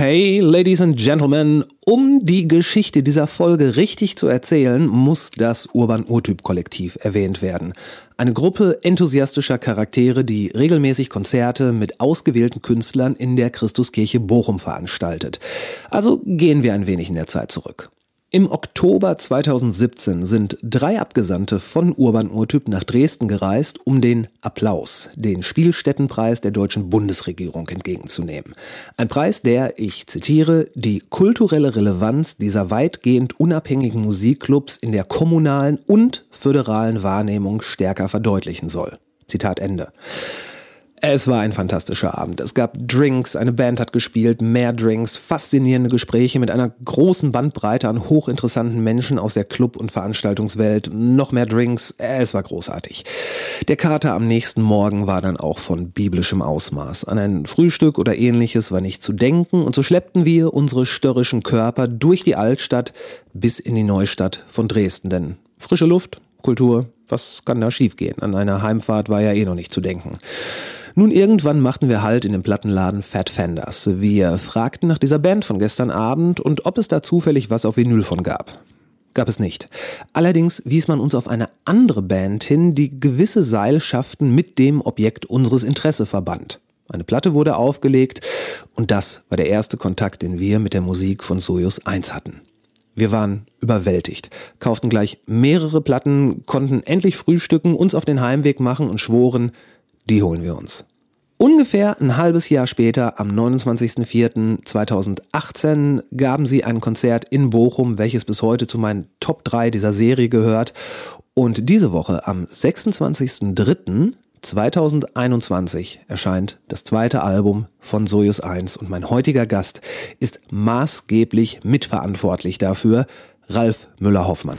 Hey, Ladies and Gentlemen, um die Geschichte dieser Folge richtig zu erzählen, muss das Urban-Urtyp-Kollektiv erwähnt werden. Eine Gruppe enthusiastischer Charaktere, die regelmäßig Konzerte mit ausgewählten Künstlern in der Christuskirche Bochum veranstaltet. Also gehen wir ein wenig in der Zeit zurück. Im Oktober 2017 sind drei Abgesandte von Urban Urtyp nach Dresden gereist, um den Applaus, den Spielstättenpreis der deutschen Bundesregierung entgegenzunehmen. Ein Preis, der, ich zitiere, die kulturelle Relevanz dieser weitgehend unabhängigen Musikclubs in der kommunalen und föderalen Wahrnehmung stärker verdeutlichen soll. Zitat Ende. Es war ein fantastischer Abend. Es gab Drinks, eine Band hat gespielt, mehr Drinks, faszinierende Gespräche mit einer großen Bandbreite an hochinteressanten Menschen aus der Club- und Veranstaltungswelt, noch mehr Drinks. Es war großartig. Der Kater am nächsten Morgen war dann auch von biblischem Ausmaß. An ein Frühstück oder ähnliches war nicht zu denken und so schleppten wir unsere störrischen Körper durch die Altstadt bis in die Neustadt von Dresden. Denn frische Luft, Kultur, was kann da schiefgehen? An einer Heimfahrt war ja eh noch nicht zu denken. Nun, irgendwann machten wir Halt in dem Plattenladen Fat Fenders. Wir fragten nach dieser Band von gestern Abend und ob es da zufällig was auf Vinyl von gab. Gab es nicht. Allerdings wies man uns auf eine andere Band hin, die gewisse Seilschaften mit dem Objekt unseres Interesse verband. Eine Platte wurde aufgelegt und das war der erste Kontakt, den wir mit der Musik von Soyuz 1 hatten. Wir waren überwältigt, kauften gleich mehrere Platten, konnten endlich frühstücken, uns auf den Heimweg machen und schworen, die holen wir uns. Ungefähr ein halbes Jahr später, am 29.04.2018, gaben sie ein Konzert in Bochum, welches bis heute zu meinen Top 3 dieser Serie gehört. Und diese Woche, am 26.03.2021, erscheint das zweite Album von Sojus 1 und mein heutiger Gast ist maßgeblich mitverantwortlich dafür, Ralf Müller-Hoffmann.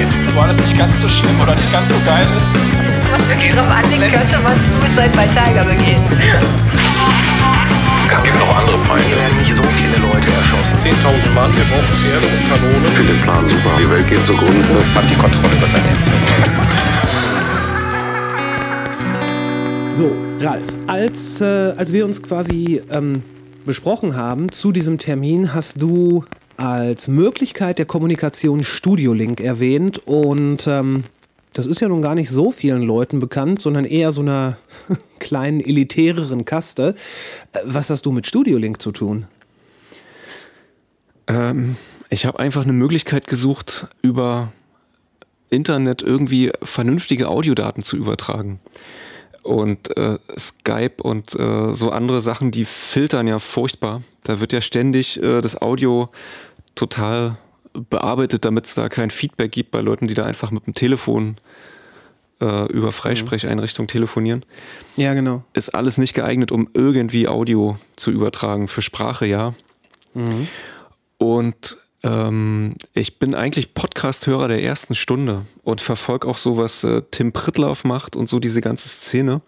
It. War das nicht ganz so schlimm oder nicht ganz so geil Was wirklich drauf anlegt, könnte man Suicide bei Tiger begehen. Es gibt noch andere Feinde. Hier werden nicht so viele Leute erschossen. 10.000 Mann, wir brauchen Pferde und Kanonen. Ich finde den Plan super. Die Welt geht zugrunde. Hat die Kontrolle über sein So, Ralf, als, äh, als wir uns quasi ähm, besprochen haben, zu diesem Termin hast du als Möglichkeit der Kommunikation Studiolink erwähnt und ähm, das ist ja nun gar nicht so vielen Leuten bekannt, sondern eher so einer kleinen elitäreren Kaste. Äh, was hast du mit Studiolink zu tun? Ähm, ich habe einfach eine Möglichkeit gesucht, über Internet irgendwie vernünftige Audiodaten zu übertragen und äh, Skype und äh, so andere Sachen, die filtern ja furchtbar. Da wird ja ständig äh, das Audio total bearbeitet, damit es da kein Feedback gibt bei Leuten, die da einfach mit dem Telefon äh, über Freisprecheinrichtungen telefonieren. Ja, genau. Ist alles nicht geeignet, um irgendwie Audio zu übertragen. Für Sprache ja. Mhm. Und ähm, ich bin eigentlich Podcast-Hörer der ersten Stunde und verfolge auch so, was äh, Tim Prittlauf macht und so diese ganze Szene.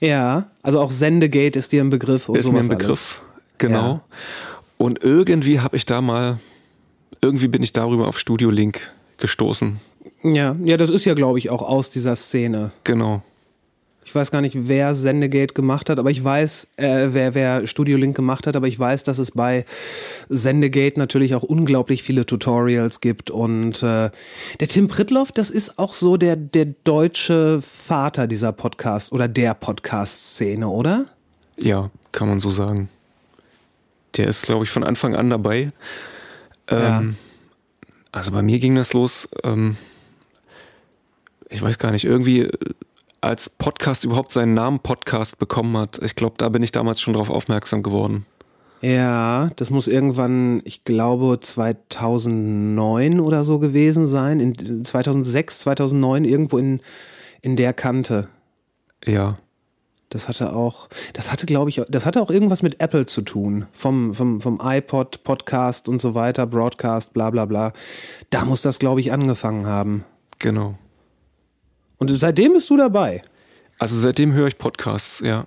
Ja, also auch Sendegate ist dir ein Begriff. Und ist mir ein Begriff, alles. genau. Ja. Und irgendwie habe ich da mal, irgendwie bin ich darüber auf Studio Link gestoßen. Ja, ja, das ist ja, glaube ich, auch aus dieser Szene. Genau. Ich weiß gar nicht, wer Sendegate gemacht hat, aber ich weiß, äh, wer, wer Studio Link gemacht hat, aber ich weiß, dass es bei Sendegate natürlich auch unglaublich viele Tutorials gibt. Und äh, der Tim Pritloff, das ist auch so der, der deutsche Vater dieser Podcast oder der Podcast-Szene, oder? Ja, kann man so sagen. Der ist, glaube ich, von Anfang an dabei. Ähm, ja. Also bei mir ging das los. Ähm, ich weiß gar nicht, irgendwie als Podcast überhaupt seinen Namen Podcast bekommen hat. Ich glaube, da bin ich damals schon drauf aufmerksam geworden. Ja, das muss irgendwann, ich glaube, 2009 oder so gewesen sein. In 2006, 2009, irgendwo in, in der Kante. Ja. Das hatte auch, das hatte, glaube ich, das hatte auch irgendwas mit Apple zu tun. Vom, vom, vom iPod, Podcast und so weiter, Broadcast, bla bla bla. Da muss das, glaube ich, angefangen haben. Genau. Und seitdem bist du dabei? Also seitdem höre ich Podcasts, ja.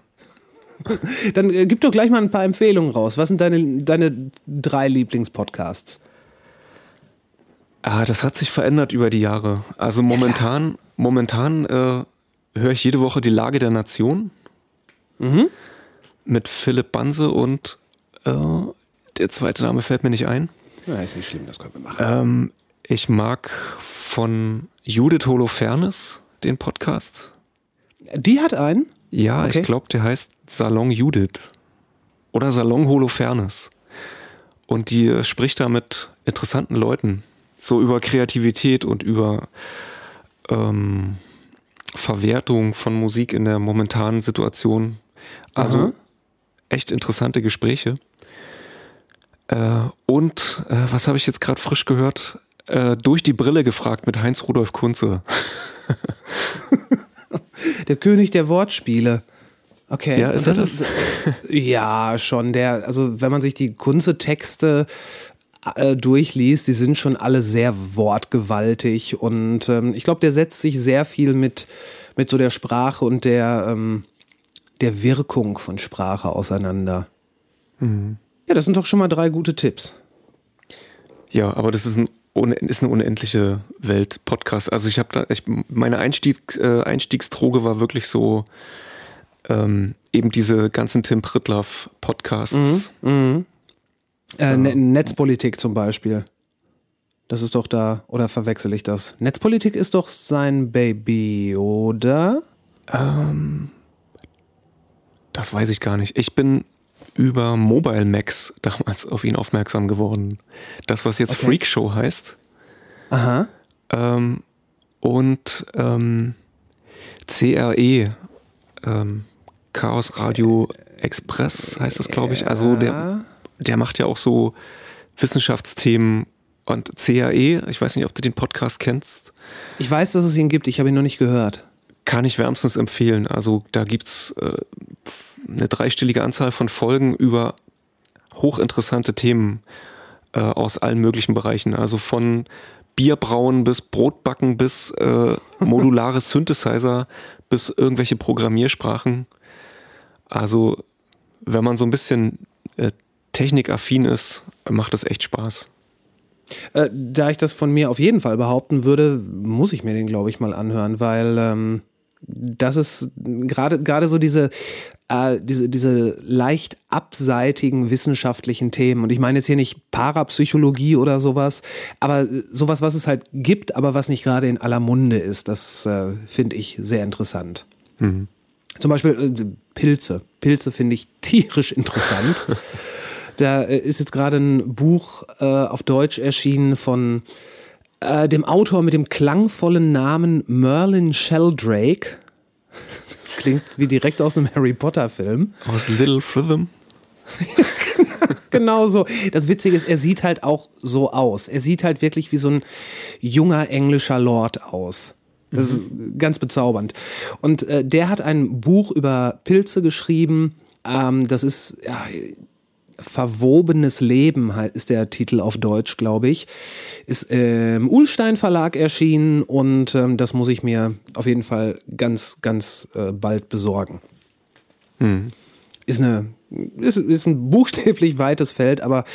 Dann äh, gib doch gleich mal ein paar Empfehlungen raus. Was sind deine, deine drei Lieblingspodcasts? Ah, das hat sich verändert über die Jahre. Also momentan, momentan äh, höre ich jede Woche die Lage der Nation mit Philipp Banse und äh, der zweite Name fällt mir nicht ein. Ja, ist nicht schlimm, das können wir machen. Ähm, ich mag von Judith Holofernes den Podcast. Die hat einen? Ja, Okay. ich glaube, der heißt Salon Judith oder Salon Holofernes. Und die äh, spricht da mit interessanten Leuten, so über Kreativität und über ähm, Verwertung von Musik in der momentanen Situation. Also Aha. echt interessante Gespräche. Äh, und äh, was habe ich jetzt gerade frisch gehört? Äh, durch die Brille gefragt mit Heinz Rudolf Kunze. Der König der Wortspiele. Okay. Ja, ist das er ist ja schon der, also wenn man sich die Kunze-Texte äh, durchliest, die sind schon alle sehr wortgewaltig und ähm, ich glaube, der setzt sich sehr viel mit, mit so der Sprache und der, ähm, der Wirkung von Sprache auseinander. Ja, das sind doch schon mal drei gute Tipps. Ja, aber das ist, ein, ist eine unendliche Welt Podcast. Also ich habe da, ich, meine Einstieg, äh, Einstiegsdroge war wirklich so ähm, eben diese ganzen Tim Pritloff Podcasts. Äh, Ne- Netzpolitik zum Beispiel. Das ist doch da, oder verwechsel ich das? Netzpolitik ist doch sein Baby, oder? Das weiß ich gar nicht. Ich bin über Mobile Max damals auf ihn aufmerksam geworden. Das, was jetzt Okay. Freak Show heißt. Aha. Ähm, und ähm, CRE, ähm, Chaos Radio Express heißt das, glaube ich. Also der, der macht ja auch so Wissenschaftsthemen und CRE, ich weiß nicht, ob du den Podcast kennst, Ich weiß, dass es ihn gibt, ich habe ihn noch nicht gehört. kann ich wärmstens empfehlen. Also da gibt's äh, eine dreistellige Anzahl von Folgen über hochinteressante Themen äh, aus allen möglichen Bereichen. Also von Bierbrauen bis Brotbacken bis äh, modulare Synthesizer bis irgendwelche Programmiersprachen. Also wenn man so ein bisschen äh, technikaffin ist, macht das echt Spaß. Äh, da ich das von mir auf jeden Fall behaupten würde, muss ich mir den, glaube ich, mal anhören, weil ähm, das ist gerade gerade so diese, äh, diese, diese leicht abseitigen wissenschaftlichen Themen. Und ich meine jetzt hier nicht Parapsychologie oder sowas, aber sowas, was es halt gibt, aber was nicht gerade in aller Munde ist, das äh, finde ich sehr interessant. Zum Beispiel äh, Pilze. Pilze finde ich tierisch interessant. Da äh, ist jetzt gerade ein Buch äh, auf Deutsch erschienen von äh, dem Autor mit dem klangvollen Namen Merlin Sheldrake. Das klingt wie direkt aus einem Harry Potter Film. Aus Little Rhythm. Genau so. Das Witzige ist, er sieht halt auch so aus. Er sieht halt wirklich wie so ein junger englischer Lord aus. Das ist ganz bezaubernd. Und äh, der hat ein Buch über Pilze geschrieben. Ähm, das ist ja, Verwobenes Leben ist der Titel auf Deutsch, glaube ich. Ist im Ullstein Verlag erschienen und ähm, das muss ich mir auf jeden Fall ganz, ganz äh, bald besorgen. Ist eine ist, ist ein buchstäblich weites Feld, aber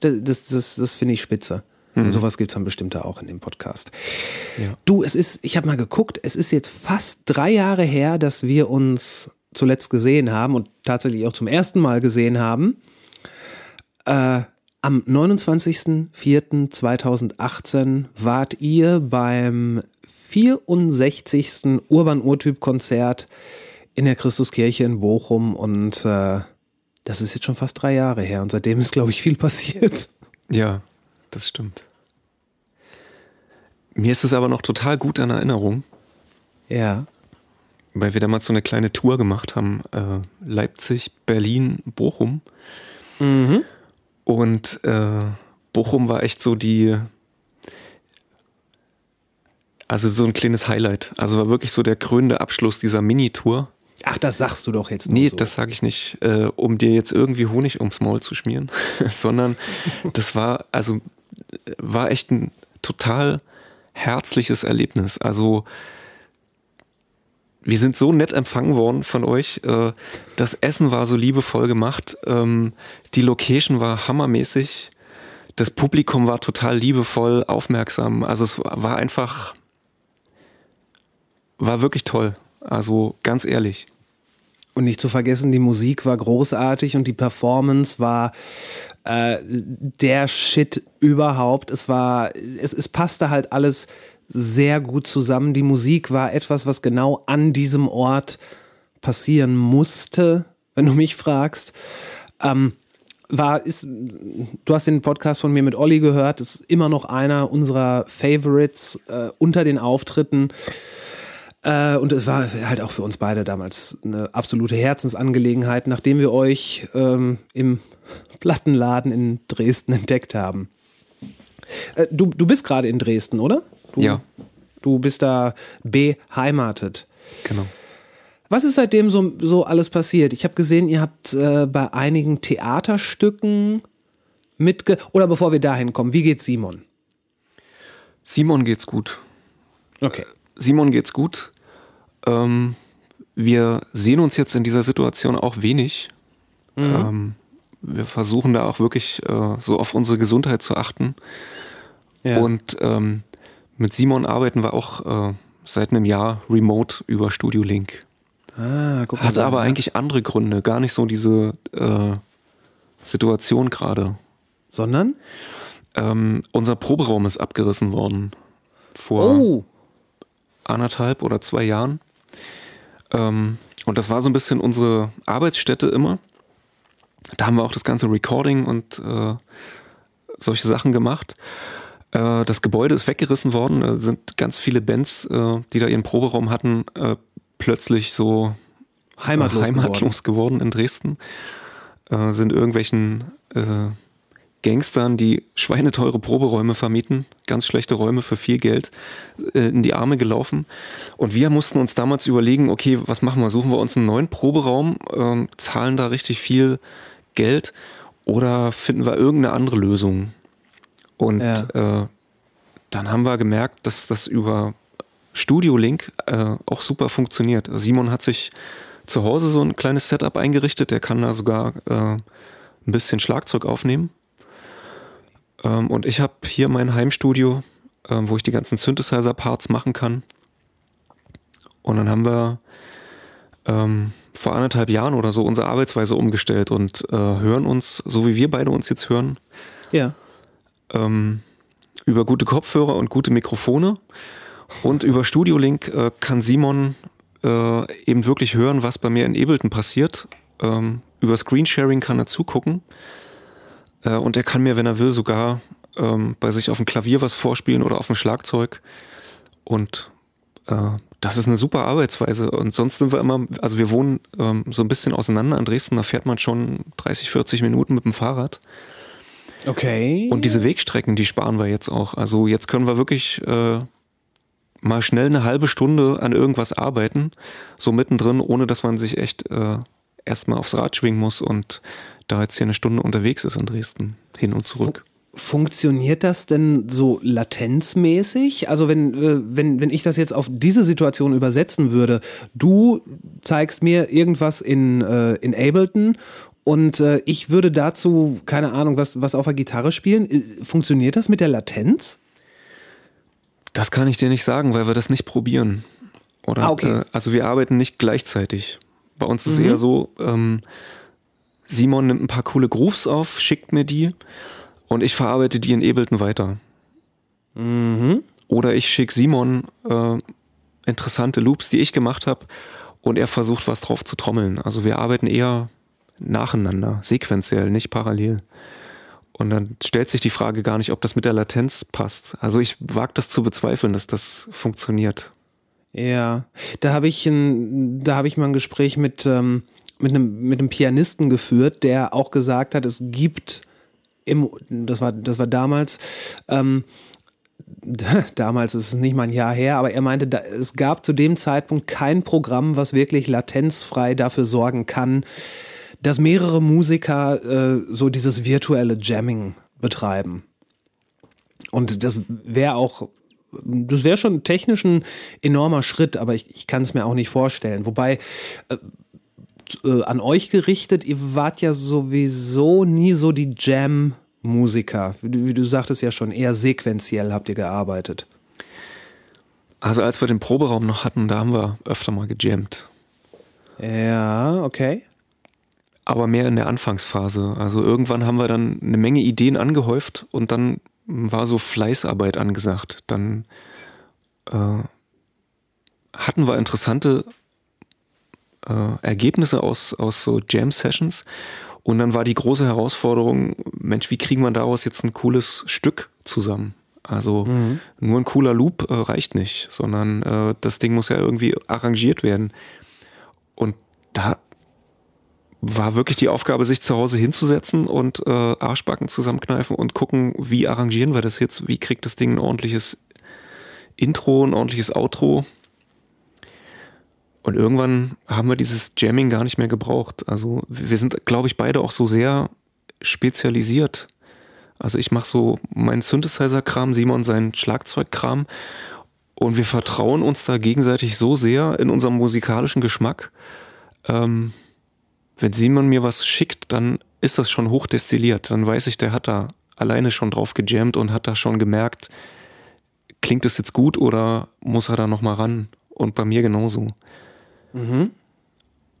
das, das, das, das finde ich spitze. Und sowas gibt's dann bestimmt da auch in dem Podcast. Du, es ist, ich habe mal geguckt, es ist jetzt fast drei Jahre her, dass wir uns zuletzt gesehen haben und tatsächlich auch zum ersten Mal gesehen haben. Äh, am 29.04.2018 wart ihr beim 64. Urban Urtyp Konzert in der Christuskirche in Bochum und äh, das ist jetzt schon fast drei Jahre her und seitdem ist, glaube ich, viel passiert. Ja, das stimmt. Mir ist es aber noch total gut in Erinnerung, Ja. weil wir damals so eine kleine Tour gemacht haben. Äh, Leipzig, Berlin, Bochum. Und äh, Bochum war echt so die, also so ein kleines Highlight. Also war wirklich so der krönende Abschluss dieser Mini-Tour. Ach, das sagst du doch jetzt nur Nee, so. das sage ich nicht, äh, um dir jetzt irgendwie Honig ums Maul zu schmieren, sondern das war, also äh, war echt ein total herzliches Erlebnis. Also wir sind so nett empfangen worden von euch. Äh, das Essen war so liebevoll gemacht. Ähm, die Location war hammermäßig. Das Publikum war total liebevoll, aufmerksam. Also es war einfach, war wirklich toll. Also ganz ehrlich. Und nicht zu vergessen, die Musik war großartig und die Performance war äh, der Shit überhaupt. Es war, es, es passte halt alles sehr gut zusammen. Die Musik war etwas, was genau an diesem Ort passieren musste, wenn du mich fragst. Ähm, war, ist, du hast den Podcast von mir mit Olli gehört, ist immer noch einer unserer Favorites äh, unter den Auftritten. Äh, und es war halt auch für uns beide damals eine absolute Herzensangelegenheit, nachdem wir euch ähm, im Plattenladen in Dresden entdeckt haben. Äh, du, du bist gerade in Dresden, oder? Du, Ja. Du bist da beheimatet. Genau. Was ist seitdem so, so alles passiert? Ich habe gesehen, ihr habt äh, bei einigen Theaterstücken mitge... Oder bevor wir dahin kommen, wie geht's Simon? Simon geht's gut. Okay. Simon geht's gut. Ähm, wir sehen uns jetzt in dieser Situation auch wenig. Ähm, wir versuchen da auch wirklich äh, so auf unsere Gesundheit zu achten. Ja. Und ähm, mit Simon arbeiten wir auch äh, seit einem Jahr remote über Studio Link. ah, guck mal Hat da, aber ja. eigentlich andere Gründe, gar nicht so diese äh, Situation gerade. Sondern? Ähm, unser Proberaum ist abgerissen worden vor Oh, anderthalb oder zwei Jahren. Ähm, und das war so ein bisschen unsere Arbeitsstätte immer. Da haben wir auch das ganze Recording und äh, solche Sachen gemacht. Äh, das Gebäude ist weggerissen worden. Da sind ganz viele Bands, äh, die da ihren Proberaum hatten, äh, plötzlich so heimatlos, äh, heimatlos geworden. in Dresden. Äh, sind irgendwelchen Gangstern, die schweineteure Proberäume vermieten, ganz schlechte Räume für viel Geld, in die Arme gelaufen. Und wir mussten uns damals überlegen, okay, was machen wir? Suchen wir uns einen neuen Proberaum, ähm, zahlen da richtig viel Geld oder finden wir irgendeine andere Lösung? Und Ja. äh, dann haben wir gemerkt, dass das über Studio Link äh, auch super funktioniert. Simon hat sich zu Hause so ein kleines Setup eingerichtet, der kann da sogar äh, ein bisschen Schlagzeug aufnehmen. Ähm, und ich habe hier mein Heimstudio, ähm, wo ich die ganzen Synthesizer-Parts machen kann. Und dann haben wir ähm, vor anderthalb Jahren oder so unsere Arbeitsweise umgestellt und äh, hören uns, so wie wir beide uns jetzt hören, Ja. Ähm, über gute Kopfhörer und gute Mikrofone. Und über Studio Link äh, kann Simon äh, eben wirklich hören, was bei mir in Ableton passiert. Ähm, über Screensharing kann er zugucken. Äh, und er kann mir, wenn er will, sogar ähm, bei sich auf dem Klavier was vorspielen oder auf dem Schlagzeug. Und äh, das ist eine super Arbeitsweise. Und sonst sind wir immer, also wir wohnen ähm, so ein bisschen auseinander in Dresden, da fährt man schon 30, 40 Minuten mit dem Fahrrad. Okay. Und diese Wegstrecken, die sparen wir jetzt auch. Also jetzt können wir wirklich äh, mal schnell eine halbe Stunde an irgendwas arbeiten, so mittendrin, ohne dass man sich echt äh, erstmal aufs Rad schwingen muss und da jetzt hier eine Stunde unterwegs ist in Dresden, hin und zurück. Funktioniert das denn so latenzmäßig? Also wenn, äh, wenn, wenn ich das jetzt auf diese Situation übersetzen würde, du zeigst mir irgendwas in, äh, in Ableton und äh, ich würde dazu, keine Ahnung, was, was auf der Gitarre spielen. Äh, Funktioniert das mit der Latenz? Das kann ich dir nicht sagen, weil wir das nicht probieren. Oder, Ah, okay. äh, also wir arbeiten nicht gleichzeitig. Bei uns ist es eher so, ähm, Simon nimmt ein paar coole Grooves auf, schickt mir die und ich verarbeite die in Ableton weiter. Oder ich schicke Simon äh, interessante Loops, die ich gemacht habe und er versucht was drauf zu trommeln. Also wir arbeiten eher nacheinander, sequenziell, nicht parallel. Und dann stellt sich die Frage gar nicht, ob das mit der Latenz passt. Also ich wage das zu bezweifeln, dass das funktioniert. Ja, da habe ich habe ich mal ein Gespräch mit ähm, mit einem mit einem Pianisten geführt, der auch gesagt hat, es gibt im, das war das war damals, ähm, damals ist es nicht mal ein Jahr her, aber er meinte, da, es gab zu dem Zeitpunkt kein Programm, was wirklich latenzfrei dafür sorgen kann, dass mehrere Musiker äh, so dieses virtuelle Jamming betreiben. Und das wäre auch das wäre schon technisch ein enormer Schritt, aber ich, ich kann es mir auch nicht vorstellen. Wobei, äh, äh, an euch gerichtet, ihr wart ja sowieso nie so die Jam-Musiker. Wie, du- wie du sagtest ja schon, eher sequenziell habt ihr gearbeitet. Also als wir den Proberaum noch hatten, da haben wir öfter mal gejammt. Ja, okay. Aber mehr in der Anfangsphase. Also irgendwann haben wir dann eine Menge Ideen angehäuft und dann war so Fleißarbeit angesagt. Dann äh, hatten wir interessante äh, Ergebnisse aus, aus so Jam-Sessions. Und dann war die große Herausforderung, Mensch, wie kriegen wir daraus jetzt ein cooles Stück zusammen? Also nur ein cooler Loop äh, reicht nicht, sondern äh, das Ding muss ja irgendwie arrangiert werden. Und da war wirklich die Aufgabe, sich zu Hause hinzusetzen und äh, Arschbacken zusammenkneifen und gucken, wie arrangieren wir das jetzt, wie kriegt das Ding ein ordentliches Intro, ein ordentliches Outro. Und irgendwann haben wir dieses Jamming gar nicht mehr gebraucht. Also wir sind, glaube ich, beide auch so sehr spezialisiert. Also ich mache so meinen Synthesizer-Kram, Simon seinen Schlagzeug-Kram. Und wir vertrauen uns da gegenseitig so sehr in unserem musikalischen Geschmack. Ähm, wenn Simon mir was schickt, dann ist das schon hochdestilliert. Dann weiß ich, der hat da alleine schon drauf gejammt und hat da schon gemerkt, klingt es jetzt gut oder muss er da nochmal ran? Und bei mir genauso.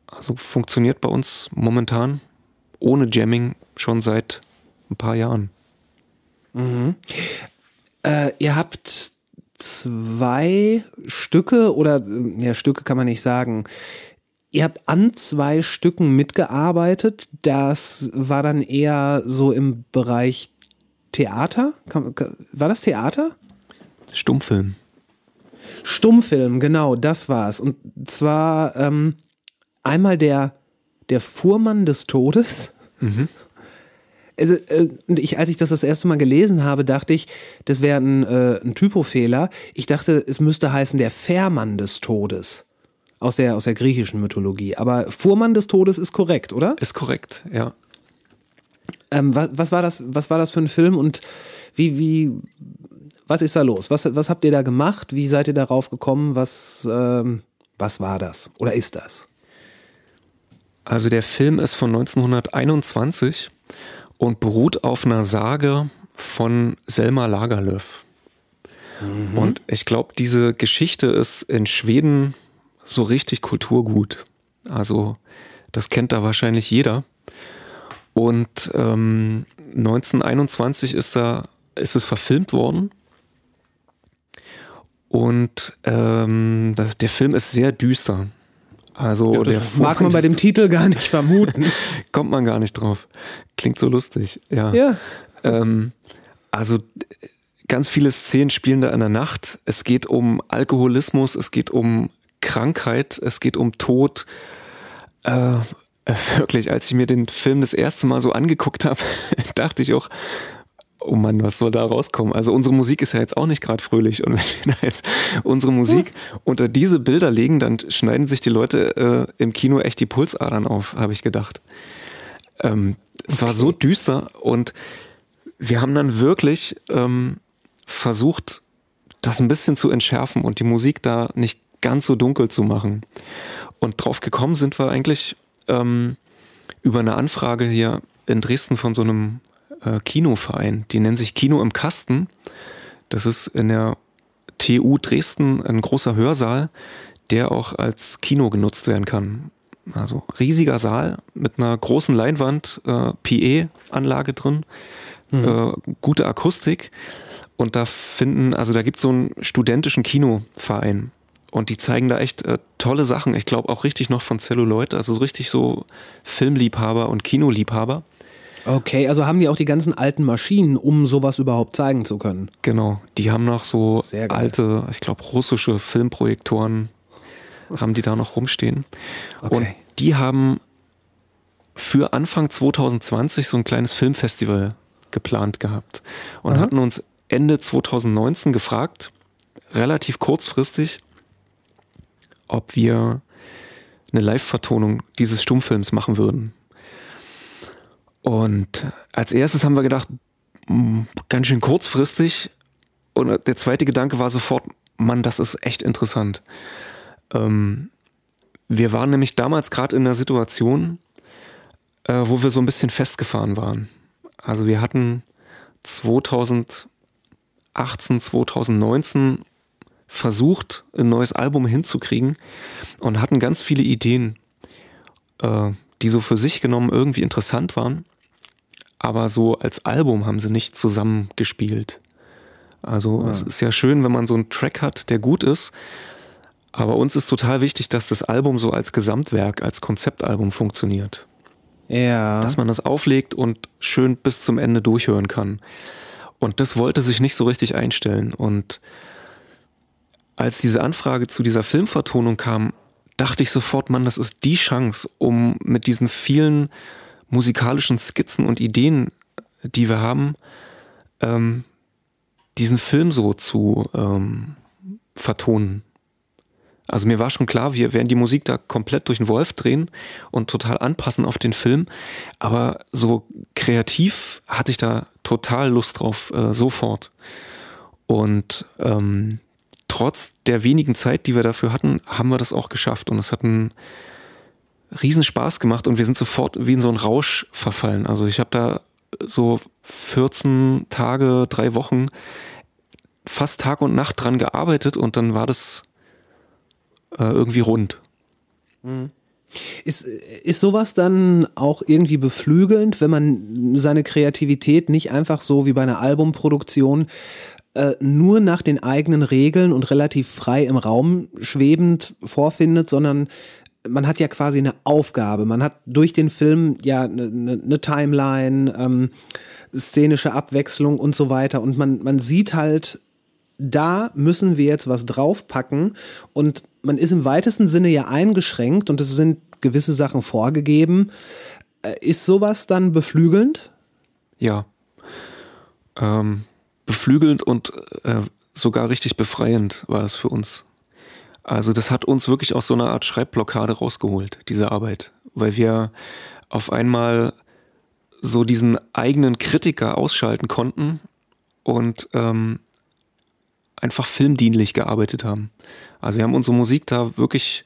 Also funktioniert bei uns momentan ohne Jamming schon seit ein paar Jahren. Äh, ihr habt zwei Stücke oder ja, Stücke kann man nicht sagen. Ihr habt an zwei Stücken mitgearbeitet. Das war dann eher so im Bereich Theater. War das Theater? Stummfilm. Stummfilm, genau, das war's. Und zwar ähm, einmal der, der Fuhrmann des Todes. Also, äh, ich, als ich das das erste Mal gelesen habe, dachte ich, das wäre ein, äh, ein Typofehler. Ich dachte, es müsste heißen der Fährmann des Todes. Aus der, aus der griechischen Mythologie. Aber Fuhrmann des Todes ist korrekt, oder? Ist korrekt, ja. Ähm, was, was, war das, was war das für ein Film und wie, wie, was ist da los? Was, was habt ihr da gemacht? Wie seid ihr darauf gekommen? Was, ähm, was war das? Oder ist das? Also der Film ist von 1921 und beruht auf einer Sage von Selma Lagerlöf. Und ich glaube, diese Geschichte ist in Schweden so richtig Kulturgut. Also das kennt da wahrscheinlich jeder. Und ähm, 1921 ist da ist es verfilmt worden. Und ähm, das, der Film ist sehr düster. Also der das mag man bei dem Titel gar nicht vermuten. Kommt man gar nicht drauf. Klingt so lustig, ja. ja. Ähm, also ganz viele Szenen spielen da in der Nacht. Es geht um Alkoholismus, es geht um Krankheit, es geht um Tod. Äh, äh, wirklich, als ich mir den Film das erste Mal so angeguckt habe, dachte ich auch, oh Mann, was soll da rauskommen? Also unsere Musik ist ja jetzt auch nicht gerade fröhlich und wenn wir da jetzt unsere Musik unter diese Bilder legen, dann schneiden sich die Leute äh, im Kino echt die Pulsadern auf, habe ich gedacht. Ähm, es war so düster und wir haben dann wirklich ähm, versucht, das ein bisschen zu entschärfen und die Musik da nicht ganz so dunkel zu machen. Und drauf gekommen sind wir eigentlich ähm, über eine Anfrage hier in Dresden von so einem äh, Kinoverein. Die nennen sich Kino im Kasten. Das ist in der TU Dresden ein großer Hörsaal, der auch als Kino genutzt werden kann. Also riesiger Saal mit einer großen Leinwand, äh, PE-Anlage drin, äh, gute Akustik. Und da finden, also da gibt es so einen studentischen Kinoverein. Und die zeigen da echt äh, tolle Sachen. Ich glaube auch richtig noch von Celluloid, also so richtig so Filmliebhaber und Kinoliebhaber. Okay, also haben die auch die ganzen alten Maschinen, um sowas überhaupt zeigen zu können. Genau, die haben noch so alte, ich glaube russische Filmprojektoren, haben die da noch rumstehen. Okay. Und die haben für Anfang 2020 so ein kleines Filmfestival geplant gehabt und Aha. hatten uns Ende 2019 gefragt, relativ kurzfristig, ob wir eine Live-Vertonung dieses Stummfilms machen würden. Und als erstes haben wir gedacht, mh, ganz schön kurzfristig, und der zweite Gedanke war sofort, Mann, das ist echt interessant. Ähm, wir waren nämlich damals gerade in einer Situation, äh, wo wir so ein bisschen festgefahren waren. Also wir hatten 2018, 2019 versucht, ein neues Album hinzukriegen und hatten ganz viele Ideen, äh, die so für sich genommen irgendwie interessant waren, aber so als Album haben sie nicht zusammengespielt. Also ah. es ist ja schön, wenn man so einen Track hat, der gut ist, aber uns ist total wichtig, dass das Album so als Gesamtwerk, als Konzeptalbum funktioniert. Ja. Dass man das auflegt und schön bis zum Ende durchhören kann. Und das wollte sich nicht so richtig einstellen. Und als diese Anfrage zu dieser Filmvertonung kam, dachte ich sofort, Mann, das ist die Chance, um mit diesen vielen musikalischen Skizzen und Ideen, die wir haben, ähm, diesen Film so zu ähm, vertonen. Also mir war schon klar, wir werden die Musik da komplett durch den Wolf drehen und total anpassen auf den Film. Aber so kreativ hatte ich da total Lust drauf, äh, sofort. Und ähm, trotz der wenigen Zeit, die wir dafür hatten, haben wir das auch geschafft. Und es hat einen riesen Spaß gemacht und wir sind sofort wie in so einen Rausch verfallen. Also ich habe da so 14 Tage, drei Wochen fast Tag und Nacht dran gearbeitet und dann war das äh, irgendwie rund. Mhm. Ist, ist sowas dann auch irgendwie beflügelnd, wenn man seine Kreativität nicht einfach so wie bei einer Albumproduktion äh, nur nach den eigenen Regeln und relativ frei im Raum schwebend vorfindet, sondern man hat ja quasi eine Aufgabe. Man hat durch den Film ja eine, eine ne Timeline, ähm, szenische Abwechslung und so weiter. Und man, man sieht halt, da müssen wir jetzt was draufpacken und man ist im weitesten Sinne ja eingeschränkt und es sind gewisse Sachen vorgegeben. Äh, ist sowas dann beflügelnd? Ja. Ähm, beflügelnd und äh, sogar richtig befreiend war das für uns. Also das hat uns wirklich aus so einer Art Schreibblockade rausgeholt, diese Arbeit, weil wir auf einmal so diesen eigenen Kritiker ausschalten konnten und ähm, einfach filmdienlich gearbeitet haben. Also wir haben unsere Musik da wirklich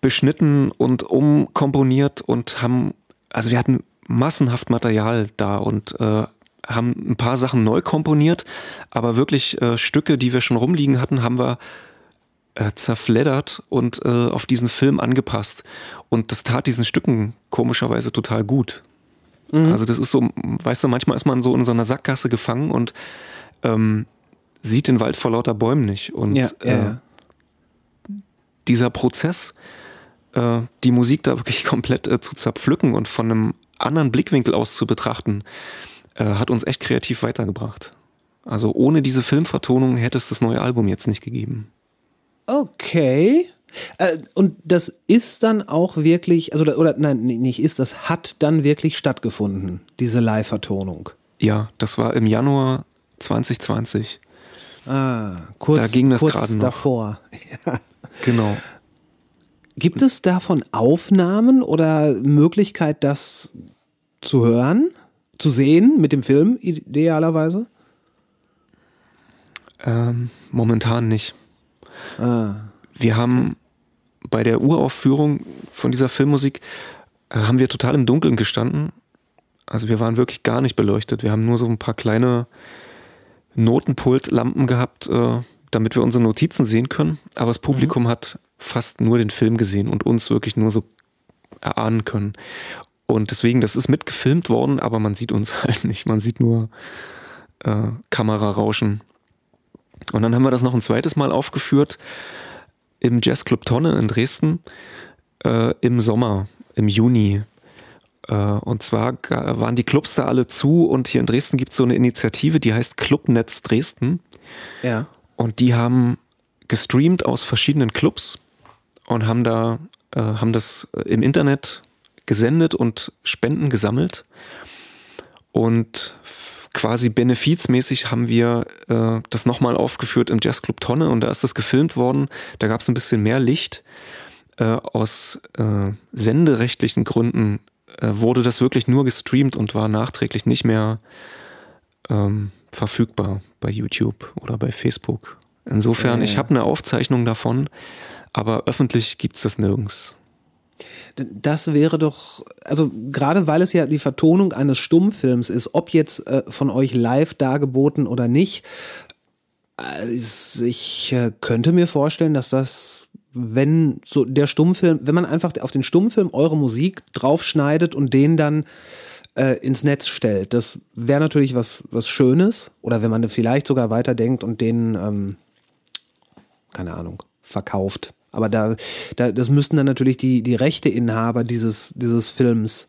beschnitten und umkomponiert und haben, also wir hatten massenhaft Material da und äh, haben ein paar Sachen neu komponiert, aber wirklich äh, Stücke, die wir schon rumliegen hatten, haben wir äh, zerfleddert und äh, auf diesen Film angepasst. Und das tat diesen Stücken komischerweise total gut. Mhm. Also das ist so, weißt du, manchmal ist man so in so einer Sackgasse gefangen und ähm, sieht den Wald vor lauter Bäumen nicht. Und ja, ja, ja. Äh, dieser Prozess, äh, die Musik da wirklich komplett äh, zu zerpflücken und von einem anderen Blickwinkel aus zu betrachten, äh, hat uns echt kreativ weitergebracht. Also ohne diese Filmvertonung hätte es das neue Album jetzt nicht gegeben. Okay. Äh, und das ist dann auch wirklich, also oder nein, nicht ist, das hat dann wirklich stattgefunden, diese Live-Vertonung. Ja, das war im Januar 2020. Ah, kurz, da ging das kurz davor. Ja. Genau. Gibt es davon Aufnahmen oder Möglichkeit, das zu hören? Zu sehen mit dem Film idealerweise? Ähm, momentan nicht. Ah. Wir haben bei der Uraufführung von dieser Filmmusik äh, haben wir total im Dunkeln gestanden. Also wir waren wirklich gar nicht beleuchtet. Wir haben nur so ein paar kleine Notenpultlampen gehabt, äh, damit wir unsere Notizen sehen können. Aber das Publikum mhm. hat fast nur den Film gesehen und uns wirklich nur so erahnen können. Und deswegen, das ist mitgefilmt worden, aber man sieht uns halt nicht. Man sieht nur äh, Kamerarauschen. Und dann haben wir das noch ein zweites Mal aufgeführt im Jazzclub Tonne in Dresden äh, im Sommer, im Juni. Äh, und zwar waren die Clubs da alle zu und hier in Dresden gibt es so eine Initiative, die heißt Clubnetz Dresden. Ja. Und die haben gestreamt aus verschiedenen Clubs und haben da, äh, haben das im Internet gesendet und Spenden gesammelt. Und quasi benefizmäßig haben wir äh, das nochmal aufgeführt im Jazzclub Tonne und da ist das gefilmt worden. Da gab es ein bisschen mehr Licht. Äh, aus äh, senderechtlichen Gründen äh, wurde das wirklich nur gestreamt und war nachträglich nicht mehr ähm, verfügbar bei YouTube oder bei Facebook. Insofern, ich habe eine Aufzeichnung davon, aber öffentlich gibt's das nirgends. Das wäre doch, also gerade weil es ja die Vertonung eines Stummfilms ist, ob jetzt äh, von euch live dargeboten oder nicht, ist- ich äh, könnte mir vorstellen, dass das, wenn so der Stummfilm, wenn man einfach auf den Stummfilm eure Musik draufschneidet und den dann äh, ins Netz stellt, das wäre natürlich was, was Schönes. Oder wenn man vielleicht sogar weiterdenkt und den, ähm, keine Ahnung, verkauft. Aber da, da das müssten dann natürlich die, die Rechteinhaber dieses, dieses Films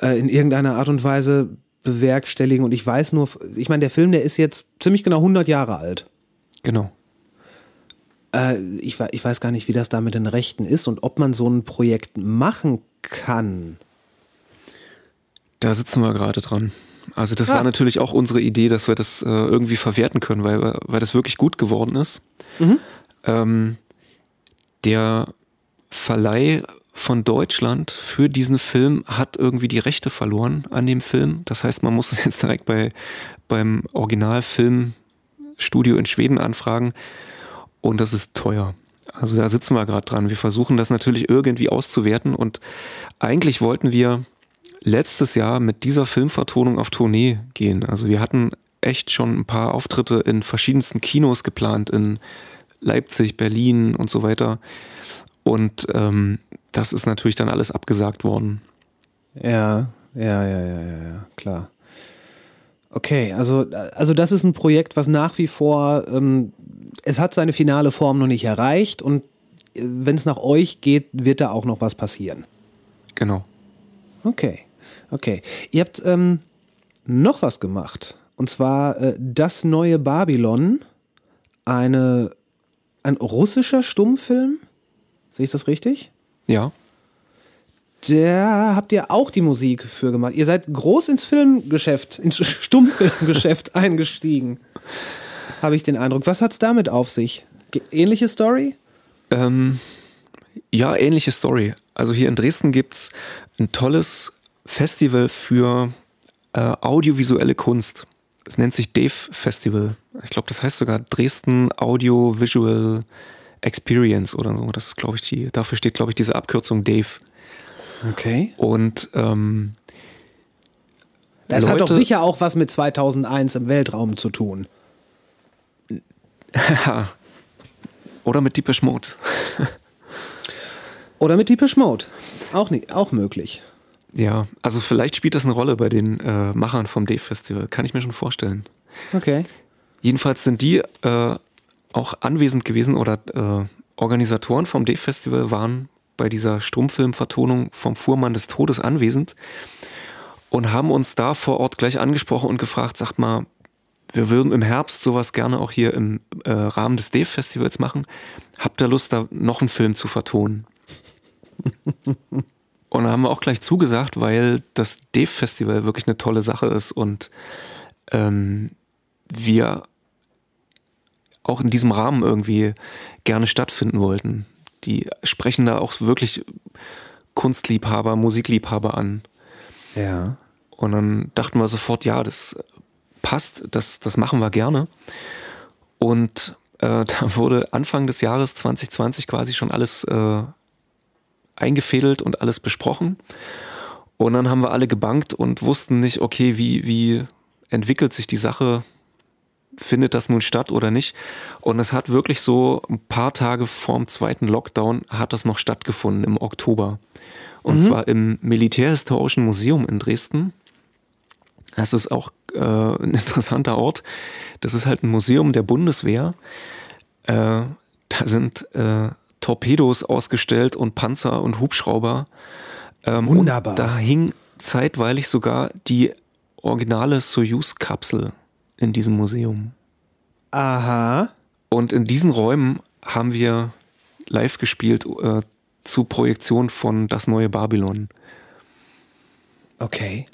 äh, in irgendeiner Art und Weise bewerkstelligen. Und ich weiß nur, ich meine, der Film, der ist jetzt ziemlich genau 100 Jahre alt. Genau. Äh, ich, ich weiß gar nicht, wie das da mit den Rechten ist und ob man so ein Projekt machen kann. Da sitzen wir gerade dran. Also das Ah. war natürlich auch unsere Idee, dass wir das äh, irgendwie verwerten können, weil, weil das wirklich gut geworden ist. Ähm, der Verleih von Deutschland für diesen Film hat irgendwie die Rechte verloren an dem Film. Das heißt, man muss es jetzt direkt bei, beim Originalfilmstudio in Schweden anfragen und das ist teuer. Also da sitzen wir gerade dran. Wir versuchen das natürlich irgendwie auszuwerten und eigentlich wollten wir letztes Jahr mit dieser Filmvertonung auf Tournee gehen. Also wir hatten echt schon ein paar Auftritte in verschiedensten Kinos geplant, in Leipzig, Berlin und so weiter. Und ähm, das ist natürlich dann alles abgesagt worden. Ja, ja, ja, ja, ja, ja, klar. Okay, also, also das ist ein Projekt, was nach wie vor, ähm, es hat seine finale Form noch nicht erreicht und wenn es nach euch geht, wird da auch noch was passieren. Genau. Okay, okay. Ihr habt ähm, noch was gemacht. Und zwar äh, das neue Babylon, eine, ein russischer Stummfilm. Sehe ich das richtig? Ja. Da habt ihr auch die Musik für gemacht. Ihr seid groß ins Filmgeschäft, ins Stummfilmgeschäft eingestiegen. Habe ich den Eindruck. Was hat's damit auf sich? Ähnliche Story? Ähm, ja, ähnliche Story. Also hier in Dresden gibt's ein tolles Festival für äh, audiovisuelle Kunst. Es nennt sich Dave Festival. Ich glaube, das heißt sogar Dresden Audio Visual Experience oder so. Das ist, glaube ich, die, dafür steht, glaube ich, diese Abkürzung Dave. Okay. Und ähm, Das hat doch Leute- sicher auch was mit 2001 im Weltraum zu tun. oder mit Deepish Mode. Oder mit Deepish Mode. Auch, nicht, auch möglich. Ja, also vielleicht spielt das eine Rolle bei den äh, Machern vom Dave Festival. Kann ich mir schon vorstellen. Okay. Jedenfalls sind die äh, auch anwesend gewesen oder äh, Organisatoren vom Dave Festival waren bei dieser Stummfilmvertonung vom Fuhrmann des Todes anwesend und haben uns da vor Ort gleich angesprochen und gefragt, sagt mal, wir würden im Herbst sowas gerne auch hier im äh, Rahmen des Dave Festivals machen. Habt ihr Lust, da noch einen Film zu vertonen? und da haben wir auch gleich zugesagt, weil das Dave Festival wirklich eine tolle Sache ist und ähm, wir auch in diesem Rahmen irgendwie gerne stattfinden wollten. Die sprechen da auch wirklich Kunstliebhaber, Musikliebhaber an. Ja. Und dann dachten wir sofort, ja, das passt, das, das machen wir gerne. Und äh, da wurde Anfang des Jahres 2020 quasi schon alles äh, eingefädelt und alles besprochen. Und dann haben wir alle gebankt und wussten nicht, okay, wie, wie entwickelt sich die Sache, findet das nun statt oder nicht. Und es hat wirklich so ein paar Tage vorm zweiten Lockdown hat das noch stattgefunden im Oktober. Und zwar im Militärhistorischen Museum in Dresden. Das ist auch äh, ein interessanter Ort. Das ist halt ein Museum der Bundeswehr. Äh, da sind äh, Torpedos ausgestellt und Panzer und Hubschrauber. Ähm, Wunderbar. Und da hing zeitweilig sogar die originale Soyuz-Kapsel in diesem Museum. Aha. Und in diesen Räumen haben wir live gespielt äh, zu Projektion von Das neue Babylon. Okay.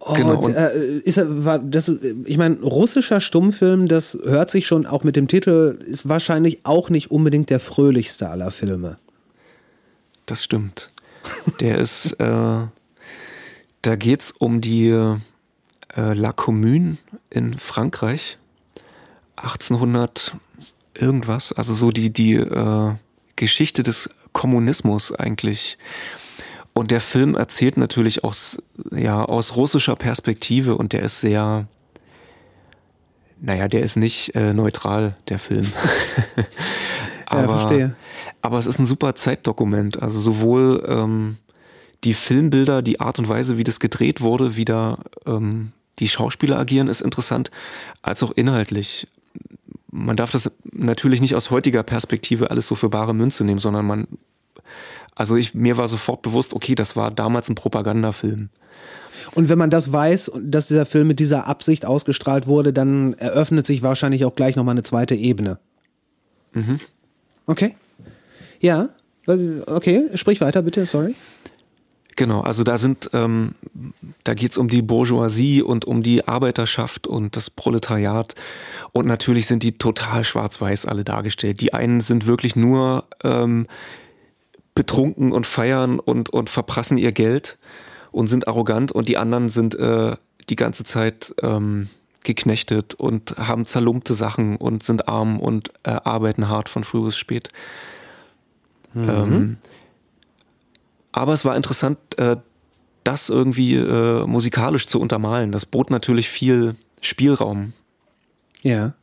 Oh, Genau, äh, ist, war das, ich meine, russischer Stummfilm, das hört sich schon auch mit dem Titel, ist wahrscheinlich auch nicht unbedingt der fröhlichste aller Filme. Das stimmt. Der ist, äh, da geht's um die äh, La Commune in Frankreich. 1800 irgendwas, also so die, die äh, Geschichte des Kommunismus eigentlich. Und der Film erzählt natürlich aus, ja, aus russischer Perspektive und der ist sehr, naja, der ist nicht äh, neutral, der Film. aber, ja, verstehe. aber es ist ein super Zeitdokument. Also sowohl ähm, die Filmbilder, die Art und Weise, wie das gedreht wurde, wie da ähm, die Schauspieler agieren, ist interessant, als auch inhaltlich. Man darf das natürlich nicht aus heutiger Perspektive alles so für bare Münze nehmen, sondern man, also ich, mir war sofort bewusst, okay, das war damals ein Propagandafilm. Und wenn man das weiß, dass dieser Film mit dieser Absicht ausgestrahlt wurde, dann eröffnet sich wahrscheinlich auch gleich nochmal eine zweite Ebene. Mhm. Okay. Ja, okay, sprich weiter bitte, sorry. Genau, also da sind, ähm, da geht's um die Bourgeoisie und um die Arbeiterschaft und das Proletariat. Und natürlich sind die total schwarz-weiß alle dargestellt. Die einen sind wirklich nur ähm, betrunken und feiern und, und verprassen ihr Geld und sind arrogant und die anderen sind äh, die ganze Zeit ähm, geknechtet und haben zerlumpte Sachen und sind arm und äh, arbeiten hart von früh bis spät. Mhm. Ähm, aber es war interessant, äh, das irgendwie äh, musikalisch zu untermalen. Das bot natürlich viel Spielraum. Ja.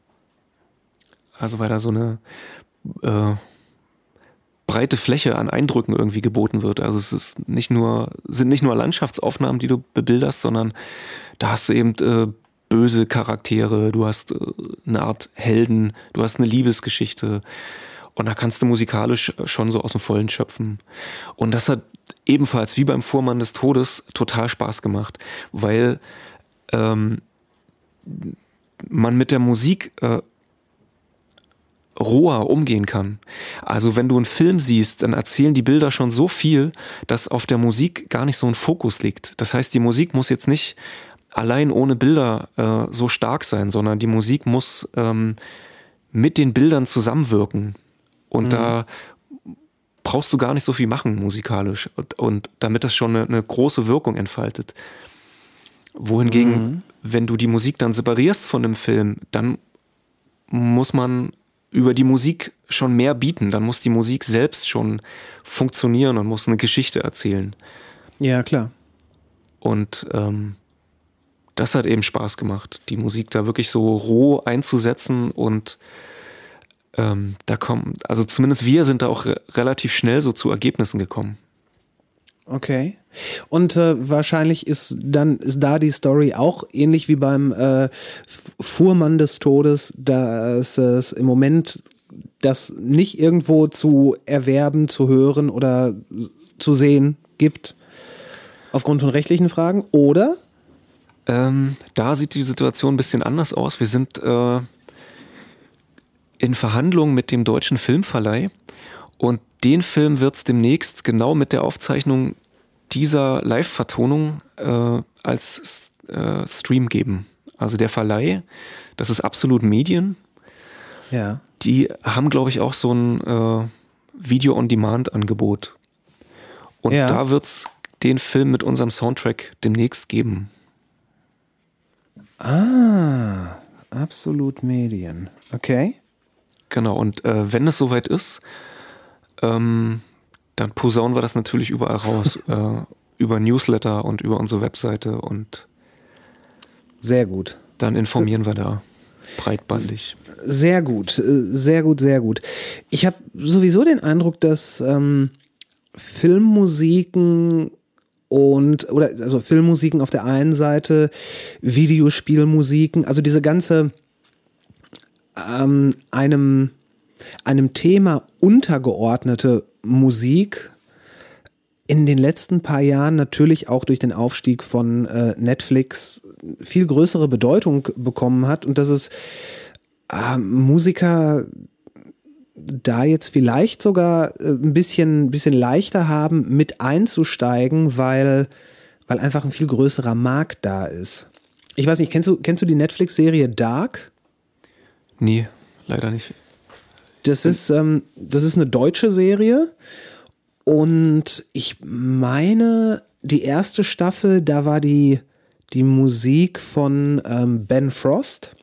Also weil da so eine äh, breite Fläche an Eindrücken irgendwie geboten wird. Also es ist nicht nur, sind nicht nur Landschaftsaufnahmen, die du bebilderst, sondern da hast du eben äh, böse Charaktere, du hast äh, eine Art Helden, du hast eine Liebesgeschichte. Und da kannst du musikalisch schon so aus dem Vollen schöpfen. Und das hat ebenfalls wie beim Vormann des Todes total Spaß gemacht, weil ähm, man mit der Musik äh, roher umgehen kann. Also wenn du einen Film siehst, dann erzählen die Bilder schon so viel, dass auf der Musik gar nicht so ein Fokus liegt. Das heißt, die Musik muss jetzt nicht allein ohne Bilder äh, so stark sein, sondern die Musik muss ähm, mit den Bildern zusammenwirken. Und mhm. da brauchst du gar nicht so viel machen musikalisch und, und damit das schon eine, eine, große Wirkung entfaltet. Wohingegen, mhm. wenn du die Musik dann separierst von dem Film, dann muss man über die Musik schon mehr bieten. Dann muss die Musik selbst schon funktionieren und muss eine Geschichte erzählen. Ja, klar. Und ähm, das hat eben Spaß gemacht, die Musik da wirklich so roh einzusetzen und ähm, da kommen, also zumindest wir sind da auch re relativ schnell so zu Ergebnissen gekommen. Okay. Und äh, wahrscheinlich ist dann ist da die Story auch ähnlich wie beim äh, Fuhrmann des Todes, dass es im Moment das nicht irgendwo zu erwerben, zu hören oder zu sehen gibt aufgrund von rechtlichen Fragen, oder? Ähm, da sieht die Situation ein bisschen anders aus. Wir sind äh, in Verhandlungen mit dem deutschen Filmverleih und den Film wird es demnächst genau mit der Aufzeichnung dieser Live-Vertonung äh, als äh, Stream geben. Also der Verleih, das ist absolut Medien. Ja. Die haben, glaube ich, auch so ein äh, Video-on-Demand-Angebot. Und ja. da wird es den Film mit unserem Soundtrack demnächst geben. Ah, absolut Medien. Okay. Genau, und äh, wenn es soweit ist, ähm, dann posaunen wir das natürlich überall raus. äh, über Newsletter und über unsere Webseite und sehr gut. Dann informieren wir da breitbandig. Sehr gut, sehr gut, sehr gut. Ich habe sowieso den Eindruck, dass ähm, Filmmusiken und oder also Filmmusiken auf der einen Seite, Videospielmusiken, also diese ganze ähm, einem, einem Thema untergeordnete Musik in den letzten paar Jahren natürlich auch durch den Aufstieg von äh, Netflix viel größere Bedeutung bekommen hat und dass es äh, Musiker da jetzt vielleicht sogar äh, ein bisschen, bisschen leichter haben, mit einzusteigen, weil, weil einfach ein viel größerer Markt da ist. Ich weiß nicht, kennst du, kennst du die Netflix-Serie Dark? Nee, leider nicht. Das ist, ähm, das ist eine deutsche Serie und ich meine, die erste Staffel, da war die die Musik von ähm, Ben Frost.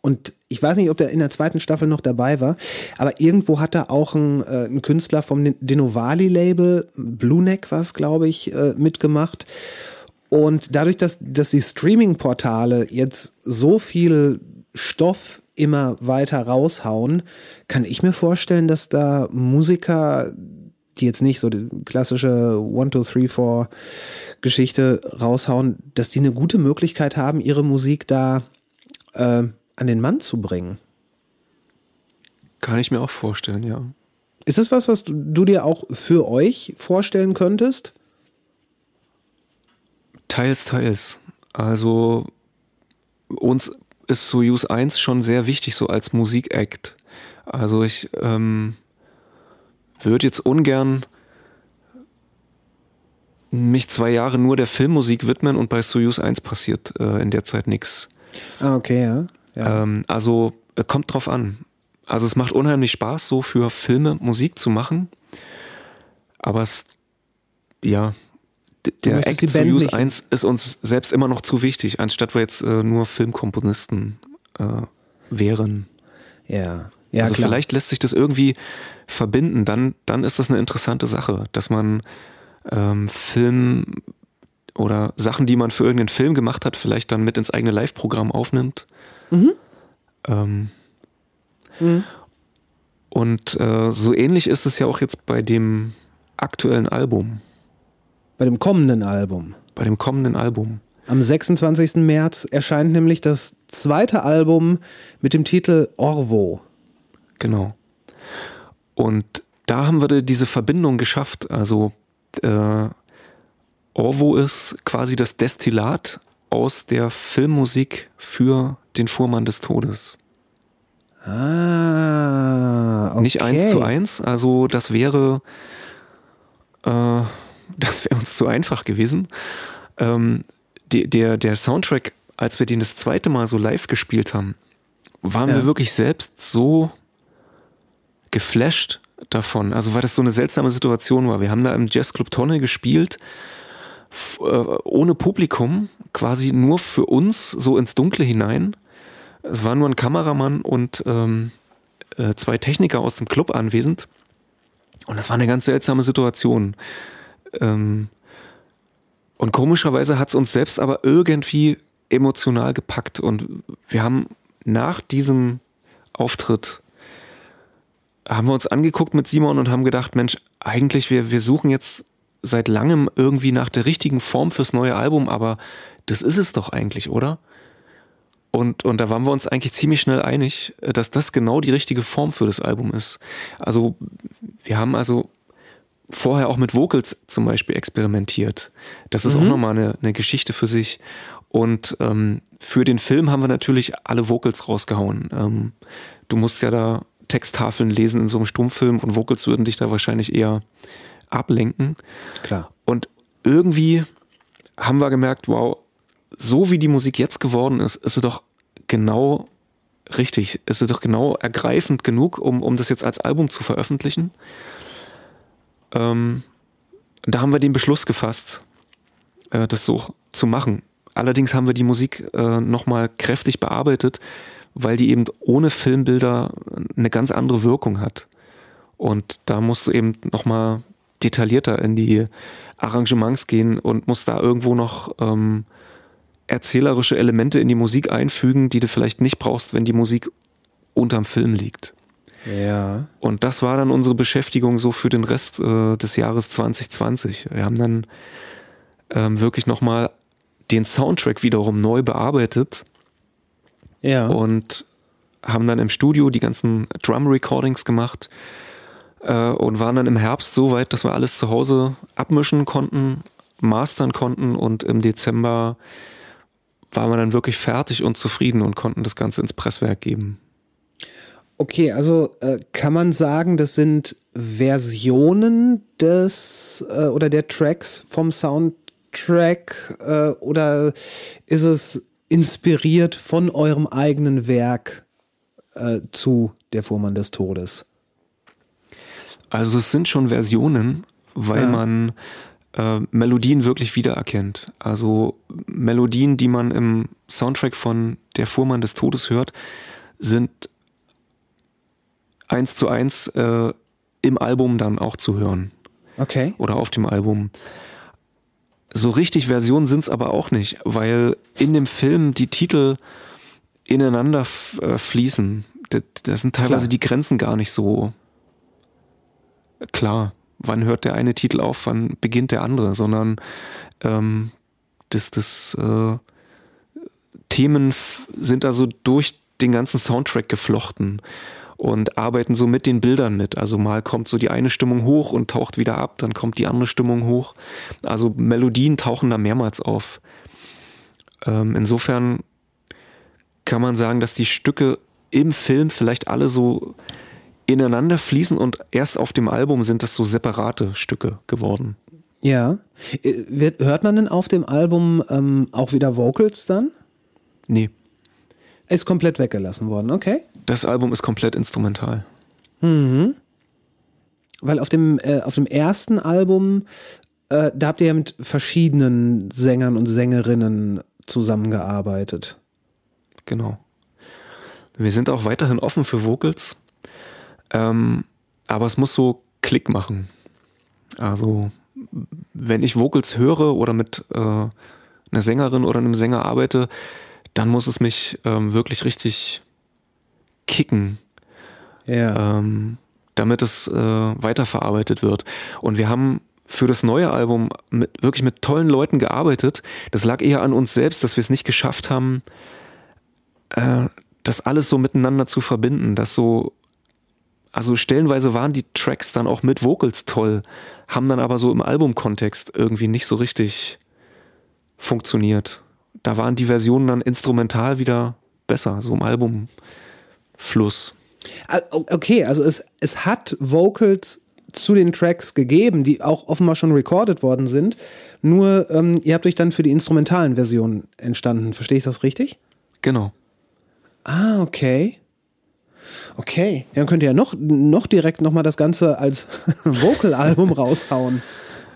Und ich weiß nicht, ob der in der zweiten Staffel noch dabei war, aber irgendwo hat er auch ein, äh, Künstler vom Denovali-Label, Blue Neck war es, glaube ich, äh, mitgemacht. Und dadurch, dass, dass die Streaming-Portale jetzt so viel Stoff immer weiter raushauen, kann ich mir vorstellen, dass da Musiker, die jetzt nicht so die klassische One, Two, Three, Four Geschichte raushauen, dass die eine gute Möglichkeit haben, ihre Musik da äh, an den Mann zu bringen. Kann ich mir auch vorstellen, ja. Ist das was, was du, du dir auch für euch vorstellen könntest? Teils, teils. Also uns ist Soyuz 1 schon sehr wichtig, so als Musikact. Also ich ähm, würde jetzt ungern mich zwei Jahre nur der Filmmusik widmen und bei Soyuz 1 passiert äh, in der Zeit nichts. Ah, okay, ja. ja. Ähm, also äh, kommt drauf an. Also es macht unheimlich Spaß, so für Filme Musik zu machen. Aber es, ja, der Act Soyuz nicht- 1 ist uns selbst immer noch zu wichtig, anstatt wir jetzt äh, nur Filmkomponisten äh, wären. Ja, ja also klar. vielleicht lässt sich das irgendwie verbinden, dann, dann ist das eine interessante Sache, dass man ähm, Film oder Sachen, die man für irgendeinen Film gemacht hat, vielleicht dann mit ins eigene Live-Programm aufnimmt. Ähm, Und äh, so ähnlich ist es ja auch jetzt bei dem aktuellen Album, Bei dem kommenden Album. bei dem kommenden Album. Am 26. März erscheint nämlich das zweite Album mit dem Titel Orvo. Genau. Und da haben wir diese Verbindung geschafft. Also äh, Orvo ist quasi das Destillat aus der Filmmusik für den Fuhrmann des Todes. Ah, okay. Nicht eins zu eins, also das wäre, äh, das wäre uns zu einfach gewesen. Ähm, die, der, der Soundtrack, als wir den das zweite Mal so live gespielt haben, waren Ja. wir wirklich selbst so geflasht davon. Also weil das so eine seltsame Situation war. Wir haben da im Jazzclub Tonne gespielt, äh, ohne Publikum, quasi nur für uns so ins Dunkle hinein. Es war nur ein Kameramann und ähm, äh, zwei Techniker aus dem Club anwesend. Und das war eine ganz seltsame Situation. Ähm, und komischerweise hat es uns selbst aber irgendwie emotional gepackt. Und wir haben nach diesem Auftritt haben wir uns angeguckt mit Simon und haben gedacht, Mensch, eigentlich, wir, wir suchen jetzt seit langem irgendwie nach der richtigen Form fürs neue Album, aber das ist es doch eigentlich, oder? Und, und da waren wir uns eigentlich ziemlich schnell einig, dass das genau die richtige Form für das Album ist. Also wir haben also vorher auch mit Vocals zum Beispiel experimentiert. Das ist auch nochmal eine, eine Geschichte für sich. Und ähm, für den Film haben wir natürlich alle Vocals rausgehauen. Ähm, du musst ja da Texttafeln lesen in so einem Stummfilm und Vocals würden dich da wahrscheinlich eher ablenken. Klar. Und irgendwie haben wir gemerkt, wow, so wie die Musik jetzt geworden ist, ist sie doch genau richtig, ist sie doch genau ergreifend genug, um, um das jetzt als Album zu veröffentlichen. Ähm, da haben wir den Beschluss gefasst, äh, das so zu machen. Allerdings haben wir die Musik äh, nochmal kräftig bearbeitet, weil die eben ohne Filmbilder eine ganz andere Wirkung hat. Und da musst du eben nochmal detaillierter in die Arrangements gehen und musst da irgendwo noch ähm, erzählerische Elemente in die Musik einfügen, die du vielleicht nicht brauchst, wenn die Musik unterm Film liegt. Ja. Und das war dann unsere Beschäftigung so für den Rest äh, des Jahres 2020. Wir haben dann ähm, wirklich nochmal den Soundtrack wiederum neu bearbeitet Ja. und haben dann im Studio die ganzen Drum-Recordings gemacht äh, und waren dann im Herbst so weit, dass wir alles zu Hause abmischen konnten, mastern konnten und im Dezember waren wir dann wirklich fertig und zufrieden und konnten das Ganze ins Presswerk geben. Okay, also äh, kann man sagen, das sind Versionen des äh, oder der Tracks vom Soundtrack äh, oder ist es inspiriert von eurem eigenen Werk äh, zu Der Fuhrmann des Todes? Also es sind schon Versionen, weil Ja. man äh, Melodien wirklich wiedererkennt. Also Melodien, die man im Soundtrack von Der Fuhrmann des Todes hört, sind eins zu eins äh, im Album dann auch zu hören Okay. oder auf dem Album. So richtig Versionen sind es aber auch nicht, weil in dem Film die Titel ineinander äh, fließen. Da, da sind teilweise Klar. die Grenzen gar nicht so klar. Wann hört der eine Titel auf, wann beginnt der andere, sondern ähm, das, das äh, Themen sind also durch den ganzen Soundtrack geflochten und arbeiten so mit den Bildern mit. Also mal kommt so die eine Stimmung hoch und taucht wieder ab, dann kommt die andere Stimmung hoch. Also Melodien tauchen da mehrmals auf. Ähm, insofern kann man sagen, dass die Stücke im Film vielleicht alle so ineinander fließen und erst auf dem Album sind das so separate Stücke geworden. Ja. Äh, hört man denn auf dem Album ähm, auch wieder Vocals dann? Nee, Ist komplett weggelassen worden, okay. Das Album ist komplett instrumental. Weil auf dem, äh, auf dem ersten Album, äh, da habt ihr ja mit verschiedenen Sängern und Sängerinnen zusammengearbeitet. Genau. Wir sind auch weiterhin offen für Vocals, ähm, aber es muss so Klick machen. Also wenn ich Vocals höre oder mit äh, einer Sängerin oder einem Sänger arbeite, dann muss es mich ähm, wirklich richtig kicken, Ja. ähm, damit es äh, weiterverarbeitet wird. Und wir haben für das neue Album mit, wirklich mit tollen Leuten gearbeitet. Das lag eher an uns selbst, dass wir es nicht geschafft haben, äh, das alles so miteinander zu verbinden. Dass so, also stellenweise waren die Tracks dann auch mit Vocals toll, haben dann aber so im Albumkontext irgendwie nicht so richtig funktioniert. Da waren die Versionen dann instrumental wieder besser, so im Albumfluss. Ah, o- Okay, also es, es hat Vocals zu den Tracks gegeben, die auch offenbar schon recorded worden sind. Nur ähm, ihr habt euch dann für die instrumentalen Versionen entstanden. Verstehe ich das richtig? Genau. Ah, okay. Okay, dann könnt ihr ja noch, noch direkt nochmal das Ganze als Vocal-Album raushauen.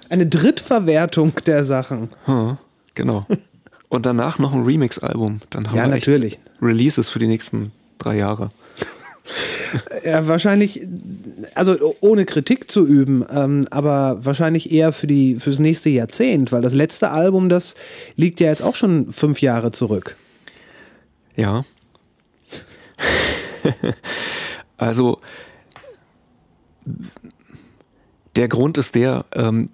Eine Drittverwertung der Sachen. Hm, genau. Und danach noch ein Remix-Album. Dann haben Ja, wir natürlich. Releases für die nächsten drei Jahre. Ja, wahrscheinlich, also ohne Kritik zu üben, ähm, aber wahrscheinlich eher für die, fürs nächste Jahrzehnt, weil das letzte Album, das liegt ja jetzt auch schon fünf Jahre zurück. Ja. also der Grund ist der, ähm,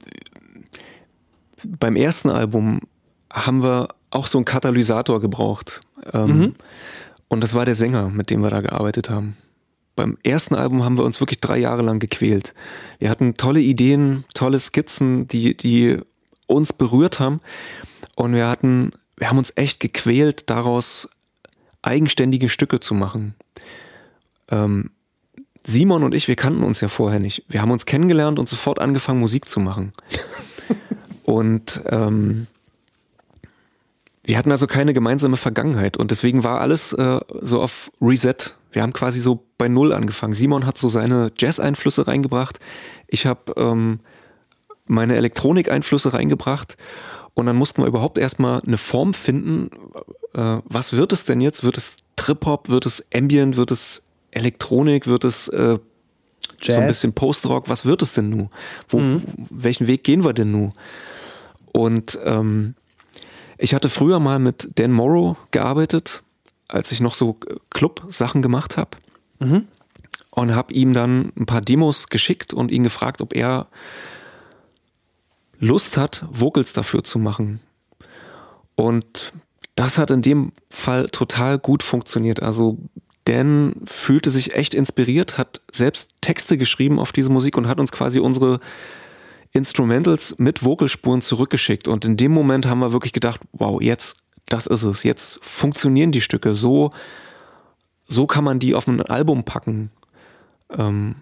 beim ersten Album haben wir auch so einen Katalysator gebraucht. Ähm, Und das war der Sänger, mit dem wir da gearbeitet haben. Beim ersten Album haben wir uns wirklich drei Jahre lang gequält. Wir hatten tolle Ideen, tolle Skizzen, die, die uns berührt haben. Und wir hatten, wir haben uns echt gequält, daraus eigenständige Stücke zu machen. Ähm, Simon und ich, wir kannten uns ja vorher nicht. Wir haben uns kennengelernt und sofort angefangen, Musik zu machen. und ähm, wir hatten also keine gemeinsame Vergangenheit und deswegen war alles äh, so auf Reset. Wir haben quasi so bei Null angefangen. Simon hat so seine Jazz-Einflüsse reingebracht. Ich habe ähm, meine Elektronik-Einflüsse reingebracht. Und dann mussten wir überhaupt erstmal eine Form finden. Äh, was wird es denn jetzt? Wird es Trip-Hop? Wird es Ambient? Wird es Elektronik? Wird es äh, so ein Jazz? bisschen Post-Rock? Was wird es denn nun? Wo, Welchen Weg gehen wir denn nun? Und ähm, ich hatte früher mal mit Dan Morrow gearbeitet, als ich noch so Club-Sachen gemacht habe. Und habe ihm dann ein paar Demos geschickt und ihn gefragt, ob er Lust hat, Vocals dafür zu machen. Und das hat in dem Fall total gut funktioniert. Also Dan fühlte sich echt inspiriert, hat selbst Texte geschrieben auf diese Musik und hat uns quasi unsere Instrumentals mit Vocalspuren zurückgeschickt. Und in dem Moment haben wir wirklich gedacht, wow, jetzt, das ist es. Jetzt funktionieren die Stücke. So, so kann man die auf ein Album packen. Ähm,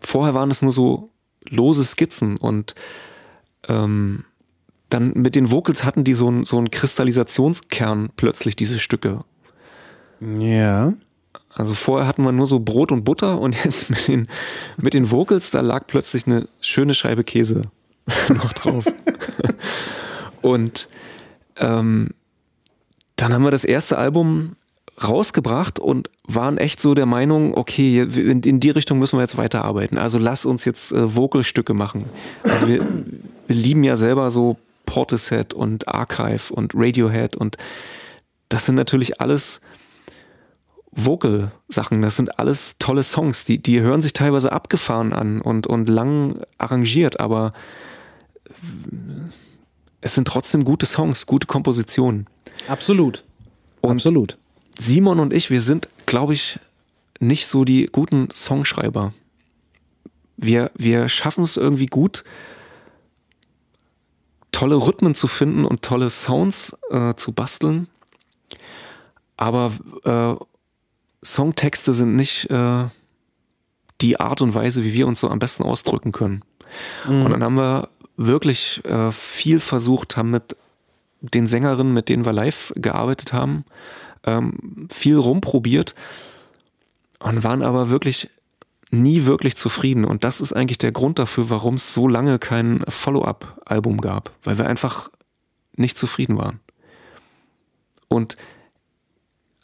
vorher waren es nur so lose Skizzen und ähm, dann mit den Vocals hatten die so, ein, so einen Kristallisationskern plötzlich, diese Stücke. Ja. Also vorher hatten wir nur so Brot und Butter und jetzt mit den, mit den Vocals, da lag plötzlich eine schöne Scheibe Käse. noch drauf. und ähm, dann haben wir das erste Album rausgebracht und waren echt so der Meinung, okay, in, in die Richtung müssen wir jetzt weiterarbeiten. Also lass uns jetzt äh, Vocalstücke machen. Also wir, wir lieben ja selber so Portishead und Archive und Radiohead und das sind natürlich alles Vocal-Sachen, das sind alles tolle Songs, die, die hören sich teilweise abgefahren an und, und lang arrangiert, aber es sind trotzdem gute Songs, gute Kompositionen. Absolut. Und Absolut. Simon und ich, wir sind, glaube ich, nicht so die guten Songschreiber. Wir, wir schaffen es irgendwie gut, tolle Rhythmen zu finden und tolle Sounds äh, zu basteln. Aber äh, Songtexte sind nicht äh, die Art und Weise, wie wir uns so am besten ausdrücken können. Und dann haben wir wirklich äh, viel versucht, haben mit den Sängerinnen, mit denen wir live gearbeitet haben, ähm, viel rumprobiert und waren aber wirklich nie wirklich zufrieden. Und das ist eigentlich der Grund dafür, warum es so lange kein Follow-up-Album gab, weil wir einfach nicht zufrieden waren. Und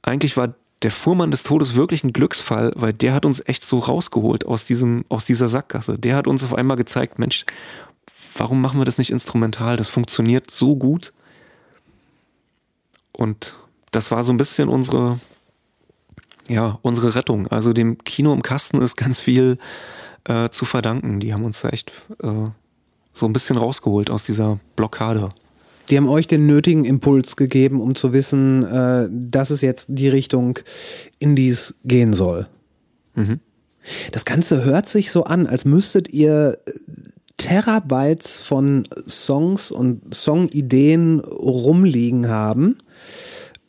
eigentlich war der Fuhrmann des Todes wirklich ein Glücksfall, weil der hat uns echt so rausgeholt aus diesem, aus dieser Sackgasse. Der hat uns auf einmal gezeigt, Mensch, warum machen wir das nicht instrumental? Das funktioniert so gut. Und das war so ein bisschen unsere, ja, unsere Rettung. Also dem Kino im Kasten ist ganz viel äh, zu verdanken. Die haben uns da echt äh, so ein bisschen rausgeholt aus dieser Blockade. Die haben euch den nötigen Impuls gegeben, um zu wissen, äh, das ist jetzt die Richtung, in die es gehen soll. Mhm. Das Ganze hört sich so an, als müsstet ihr äh, Terabytes von Songs und Songideen rumliegen haben.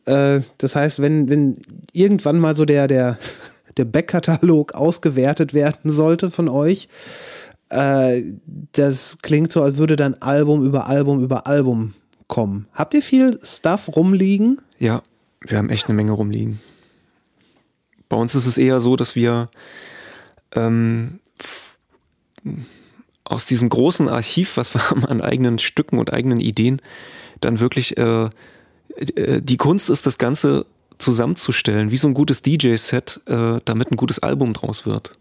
Äh, das heißt, wenn, wenn irgendwann mal so der, der, der Backkatalog ausgewertet werden sollte von euch, äh, das klingt so, als würde dann Album über Album über Album kommen. Habt ihr viel Stuff rumliegen? Ja, wir haben echt eine Menge rumliegen. Bei uns ist es eher so, dass wir ähm, aus diesem großen Archiv, was wir haben an eigenen Stücken und eigenen Ideen, dann wirklich äh, äh, die Kunst ist, das Ganze zusammenzustellen, wie so ein gutes DJ-Set, äh, damit ein gutes Album draus wird.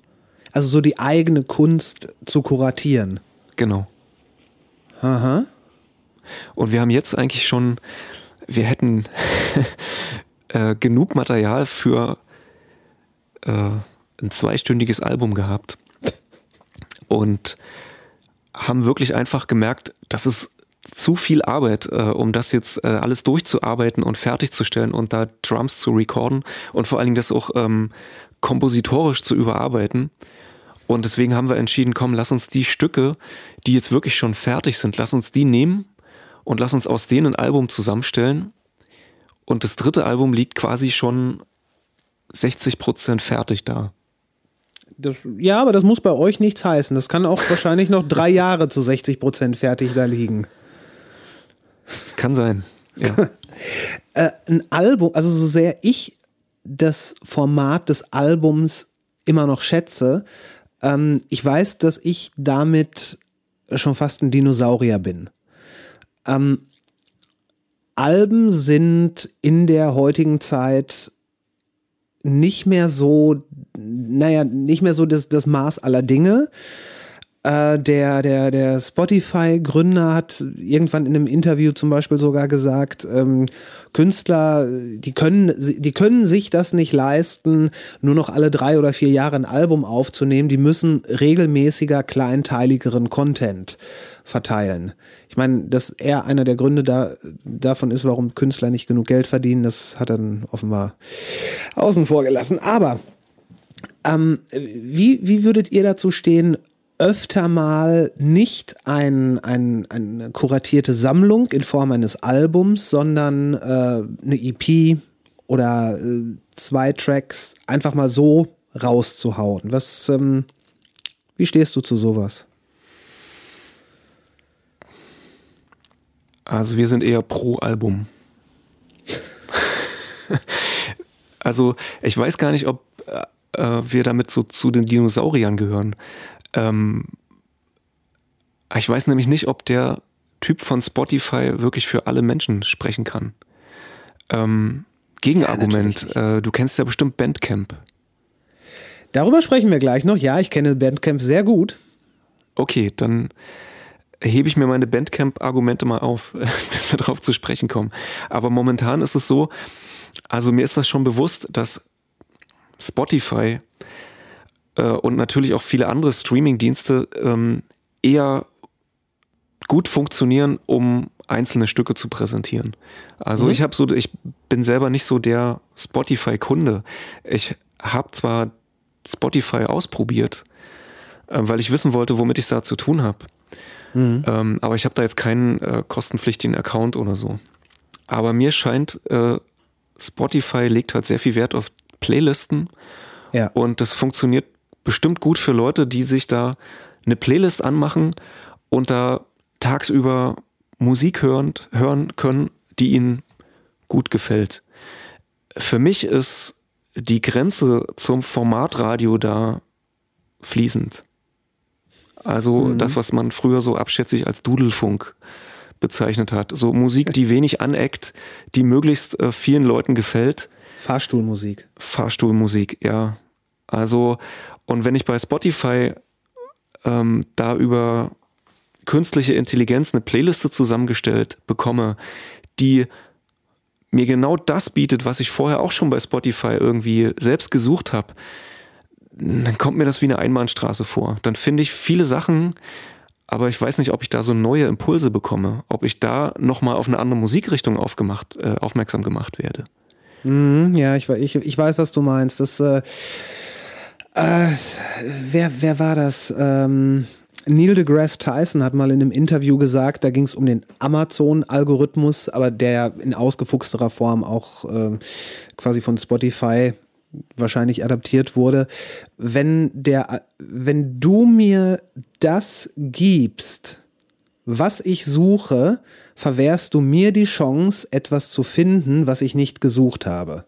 Also so die eigene Kunst zu kuratieren. Genau. Aha. Und wir haben jetzt eigentlich schon, wir hätten äh, genug Material für äh, ein zweistündiges Album gehabt. Und haben wirklich einfach gemerkt, dass es zu viel Arbeit, äh, um das jetzt äh, alles durchzuarbeiten und fertigzustellen und da Drums zu recorden und vor allen Dingen das auch ähm, kompositorisch zu überarbeiten. Und deswegen haben wir entschieden, komm, lass uns die Stücke, die jetzt wirklich schon fertig sind, lass uns die nehmen und lass uns aus denen ein Album zusammenstellen. Und das dritte Album liegt quasi schon 60 Prozent fertig da. Das, ja, aber das muss bei euch nichts heißen. Das kann auch wahrscheinlich noch drei Jahre zu 60 Prozent fertig da liegen. Kann sein. Ja. Äh, ein Album, also so sehr ich das Format des Albums immer noch schätze, ähm, ich weiß, dass ich damit schon fast ein Dinosaurier bin. Ähm, Alben sind in der heutigen Zeit nicht mehr so, naja, nicht mehr so das, das Maß aller Dinge. Äh, der der, der Spotify-Gründer hat irgendwann in einem Interview zum Beispiel sogar gesagt, ähm, Künstler, die können, die können sich das nicht leisten, nur noch alle drei oder vier Jahre ein Album aufzunehmen. Die müssen regelmäßiger, kleinteiligeren Content verteilen. Ich meine, dass er einer der Gründe da, davon ist, warum Künstler nicht genug Geld verdienen, das hat er dann offenbar außen vor gelassen. Aber ähm, wie, wie würdet ihr dazu stehen, öfter mal nicht ein, ein, eine kuratierte Sammlung in Form eines Albums, sondern äh, eine EP oder äh, zwei Tracks einfach mal so rauszuhauen? Was, ähm, wie stehst du zu sowas? Also wir sind eher pro Album. also ich weiß gar nicht, ob äh, wir damit so zu den Dinosauriern gehören. Ähm, Ich weiß nämlich nicht, ob der Typ von Spotify wirklich für alle Menschen sprechen kann. Ähm, Gegenargument, Ja, äh, du kennst ja bestimmt Bandcamp. Darüber sprechen wir gleich noch. Ja, ich kenne Bandcamp sehr gut. Okay, dann hebe ich mir meine Bandcamp-Argumente mal auf, bis wir darauf zu sprechen kommen. Aber momentan ist es so, also mir ist das schon bewusst, dass Spotify äh, und natürlich auch viele andere Streaming-Dienste ähm, eher gut funktionieren, um einzelne Stücke zu präsentieren. Also Mhm. ich habe so, ich bin selber nicht so der Spotify-Kunde. Ich habe zwar Spotify ausprobiert, äh, weil ich wissen wollte, womit ich da zu tun habe. Ähm, aber ich habe da jetzt keinen äh, kostenpflichtigen Account oder so. Aber mir scheint, äh, Spotify legt halt sehr viel Wert auf Playlisten Ja. und das funktioniert bestimmt gut für Leute, die sich da eine Playlist anmachen und da tagsüber Musik hören, hören können, die ihnen gut gefällt. Für mich ist die Grenze zum Formatradio da fließend. Also das, was man früher so abschätzig als Dudelfunk bezeichnet hat. So Musik, die wenig aneckt, die möglichst äh, vielen Leuten gefällt. Fahrstuhlmusik. Fahrstuhlmusik, ja. Also, und wenn ich bei Spotify ähm, da über künstliche Intelligenz eine Playliste zusammengestellt bekomme, die mir genau das bietet, was ich vorher auch schon bei Spotify irgendwie selbst gesucht habe, dann kommt mir das wie eine Einbahnstraße vor. Dann finde ich viele Sachen, aber ich weiß nicht, ob ich da so neue Impulse bekomme, ob ich da nochmal auf eine andere Musikrichtung aufgemacht, äh, aufmerksam gemacht werde. Mhm, ja, ich, ich, ich weiß, was du meinst. Das, äh, äh, wer, wer war das? Ähm, Neil deGrasse Tyson hat mal in einem Interview gesagt, da ging es um den Amazon-Algorithmus, aber der in ausgefuchsterer Form auch ähm, quasi von Spotify wahrscheinlich adaptiert wurde. Wenn der, wenn du mir das gibst, was ich suche, verwehrst du mir die Chance, etwas zu finden, was ich nicht gesucht habe.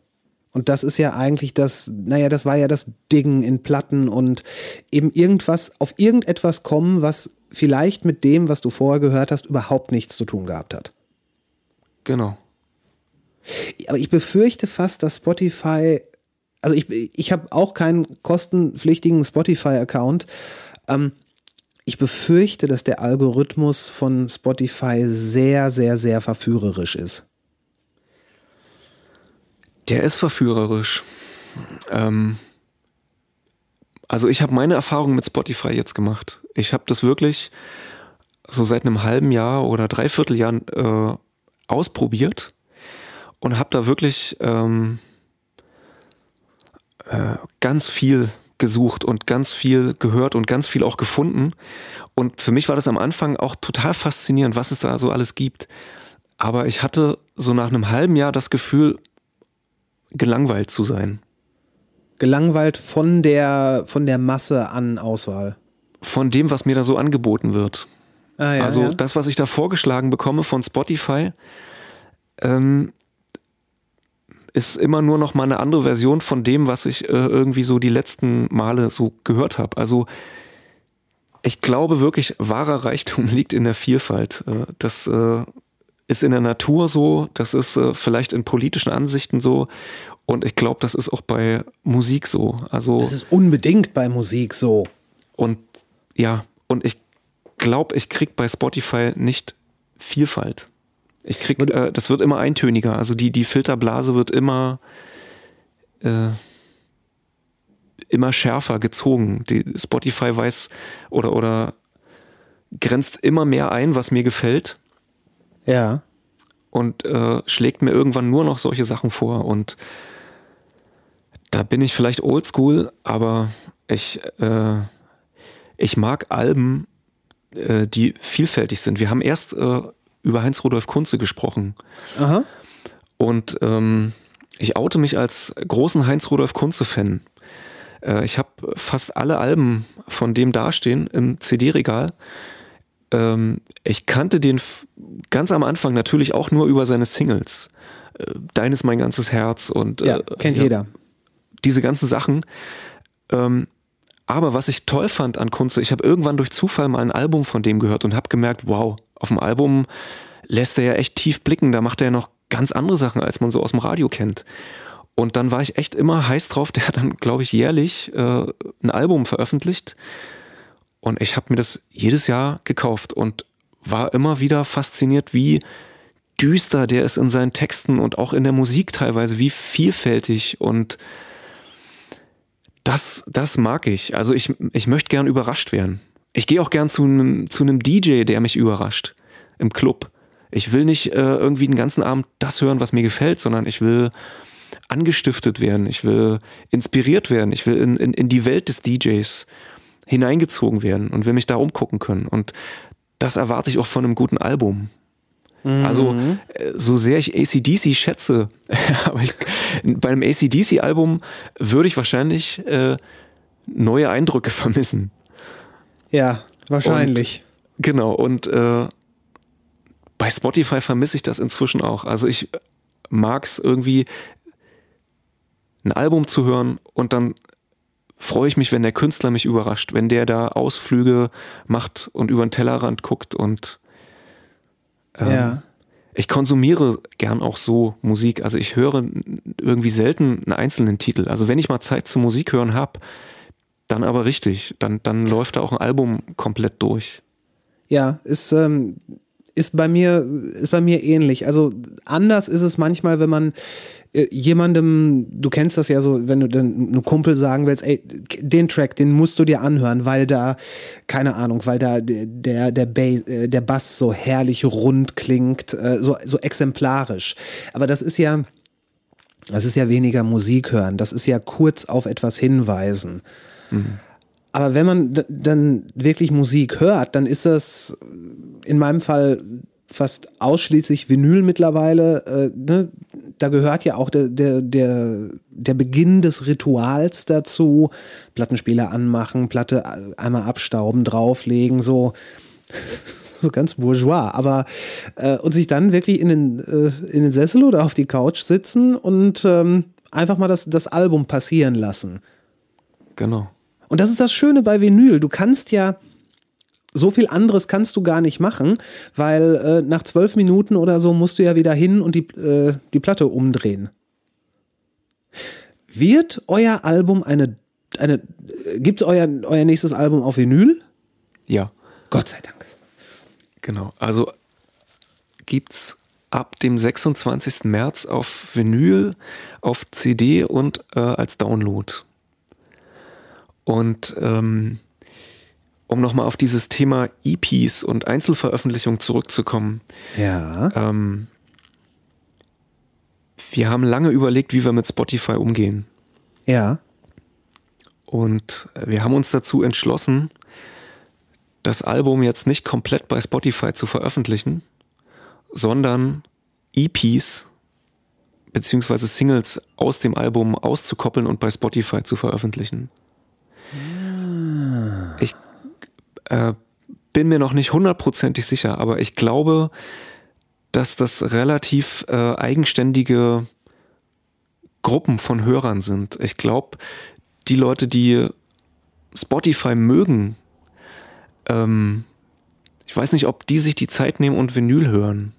Und das ist ja eigentlich das, naja, das war ja das Ding in Platten und eben irgendwas, auf irgendetwas kommen, was vielleicht mit dem, was du vorher gehört hast, überhaupt nichts zu tun gehabt hat. Genau. Aber ich befürchte fast, dass Spotify, also ich, ich habe auch keinen kostenpflichtigen Spotify-Account. Ähm, ich befürchte, dass der Algorithmus von Spotify sehr, sehr, sehr verführerisch ist. Der ist verführerisch. Ähm, also ich habe meine Erfahrung mit Spotify jetzt gemacht. Ich habe das wirklich so seit einem halben Jahr oder dreiviertel Jahr äh, ausprobiert und habe da wirklich ähm, äh, ganz viel gesucht und ganz viel gehört und ganz viel auch gefunden. Und für mich war das am Anfang auch total faszinierend, was es da so alles gibt. Aber ich hatte so nach einem halben Jahr das Gefühl, gelangweilt zu sein. Gelangweilt von der, von der Masse an Auswahl. Von dem, was mir da so angeboten wird. Ah, ja, also ja. das, was ich da vorgeschlagen bekomme von Spotify, ähm, ist immer nur noch mal eine andere Version von dem, was ich äh, irgendwie so die letzten Male so gehört habe. Also ich glaube wirklich, wahrer Reichtum liegt in der Vielfalt. Äh, das äh, ist in der Natur so, das ist äh, vielleicht in politischen Ansichten so und ich glaube, das ist auch bei Musik so. Also Das ist unbedingt bei Musik so. und ja, und ich glaube, ich krieg bei Spotify nicht Vielfalt. Ich krieg, äh, das wird immer eintöniger. Also die, die Filterblase wird immer, äh, immer schärfer gezogen. Die Spotify weiß oder, oder grenzt immer mehr ein, was mir gefällt Ja. und äh, schlägt mir irgendwann nur noch solche Sachen vor. Und da bin ich vielleicht oldschool, aber ich, äh, ich mag Alben, äh, die vielfältig sind. Wir haben erst äh, über Heinz-Rudolf Kunze gesprochen. Aha. Und ähm, ich oute mich als großen Heinz-Rudolf Kunze-Fan. Äh, ich habe fast alle Alben von dem dastehen im CD-Regal. Ähm, ich kannte den ganz am Anfang natürlich auch nur über seine Singles. Äh, Dein ist mein ganzes Herz und Ja, äh, kennt ja, jeder. diese ganzen Sachen. Ähm, Aber was ich toll fand an Kunze, ich habe irgendwann durch Zufall mal ein Album von dem gehört und habe gemerkt, wow, auf dem Album lässt er ja echt tief blicken, da macht er ja noch ganz andere Sachen, als man so aus dem Radio kennt. Und dann war ich echt immer heiß drauf, der hat dann, glaube ich, jährlich äh, ein Album veröffentlicht. Und ich habe mir das jedes Jahr gekauft und war immer wieder fasziniert, wie düster der ist in seinen Texten und auch in der Musik teilweise, wie vielfältig und das, das mag ich. Also ich, ich möchte gern überrascht werden. Ich gehe auch gern zu einem, zu einem DJ, der mich überrascht. Im Club. Ich will nicht äh, irgendwie den ganzen Abend das hören, was mir gefällt, sondern ich will angestiftet werden. Ich will inspiriert werden. Ich will in, in, in die Welt des DJs hineingezogen werden und will mich da umgucken können. Und das erwarte ich auch von einem guten Album. Also, äh, so sehr ich ACDC schätze, aber ich, bei einem ACDC-Album würde ich wahrscheinlich äh, neue Eindrücke vermissen. Ja, wahrscheinlich. Und, genau, und äh, bei Spotify vermisse ich das inzwischen auch. Also ich mag es irgendwie, ein Album zu hören und dann freue ich mich, wenn der Künstler mich überrascht, wenn der da Ausflüge macht und über den Tellerrand guckt und ähm, ja. ich konsumiere gern auch so Musik. Also ich höre irgendwie selten einen einzelnen Titel. Also wenn ich mal Zeit zum Musik hören habe, dann aber richtig. Dann, dann läuft da auch ein Album komplett durch. Ja, ist, ähm, ist bei mir, ist bei mir ähnlich. Also anders ist es manchmal, wenn man jemandem, du kennst das ja so, wenn du dann einem Kumpel sagen willst, ey, den Track, den musst du dir anhören, weil da, keine Ahnung, weil da der, der, Bass, äh, der Bass so herrlich rund klingt, äh, so, so exemplarisch. Aber das ist ja, das ist ja weniger Musik hören, das ist ja kurz auf etwas hinweisen. Aber wenn man dann wirklich Musik hört, dann ist das in meinem Fall fast ausschließlich Vinyl mittlerweile. Äh, ne? Da gehört ja auch der, der, der, der Beginn des Rituals dazu. Plattenspieler anmachen, Platte einmal abstauben, drauflegen, so so ganz bourgeois, aber äh, und sich dann wirklich in den, äh, in den Sessel oder auf die Couch sitzen und ähm, einfach mal das, das Album passieren lassen. Genau. Und das ist das Schöne bei Vinyl. Du kannst ja so viel anderes kannst du gar nicht machen, weil äh, nach zwölf Minuten oder so musst du ja wieder hin und die, äh, die Platte umdrehen. Wird euer Album eine, eine gibt es euer, euer nächstes Album auf Vinyl? Ja, Gott sei Dank. genau. Also gibt's ab dem 26. März auf Vinyl, auf CD und äh, als Download. Und ähm, um nochmal auf dieses Thema EPs und Einzelveröffentlichung zurückzukommen. Ja. Ähm, wir haben lange überlegt, wie wir mit Spotify umgehen. Ja. Und wir haben uns dazu entschlossen, das Album jetzt nicht komplett bei Spotify zu veröffentlichen, sondern EPs beziehungsweise Singles aus dem Album auszukoppeln und bei Spotify zu veröffentlichen. Ich äh, bin mir noch nicht hundertprozentig sicher, aber ich glaube, dass das relativ äh, eigenständige Gruppen von Hörern sind. Ich glaube, die Leute, die Spotify mögen, ähm, ich weiß nicht, ob die sich die Zeit nehmen und Vinyl hören.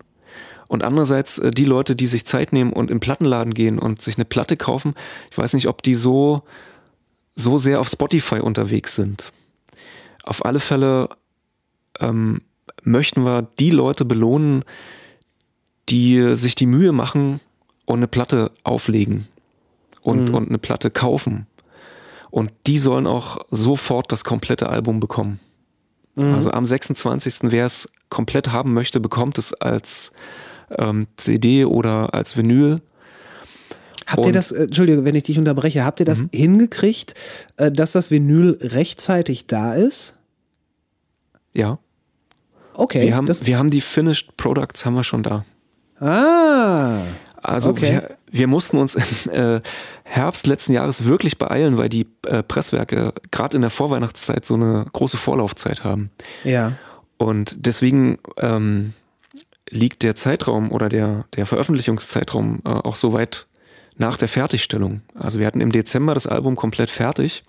Und andererseits äh, die Leute, die sich Zeit nehmen und im Plattenladen gehen und sich eine Platte kaufen, ich weiß nicht, ob die so, so sehr auf Spotify unterwegs sind. Auf alle Fälle ähm, möchten wir die Leute belohnen, die sich die Mühe machen und eine Platte auflegen und, und eine Platte kaufen. Und die sollen auch sofort das komplette Album bekommen. Also am 26. wer es komplett haben möchte, bekommt es als ähm, CD oder als Vinyl. Habt ihr das, äh, Entschuldige, wenn ich dich unterbreche, habt ihr das hingekriegt, äh, dass das Vinyl rechtzeitig da ist? Ja, Okay. wir, haben, wir haben die Finished Products haben wir schon da. ah, Also Okay. wir, wir mussten uns im äh, Herbst letzten Jahres wirklich beeilen, weil die äh, Presswerke gerade in der Vorweihnachtszeit so eine große Vorlaufzeit haben. ja. Und deswegen ähm, liegt der Zeitraum oder der, der Veröffentlichungszeitraum äh, auch so weit nach der Fertigstellung. Also wir hatten im Dezember das Album komplett fertig.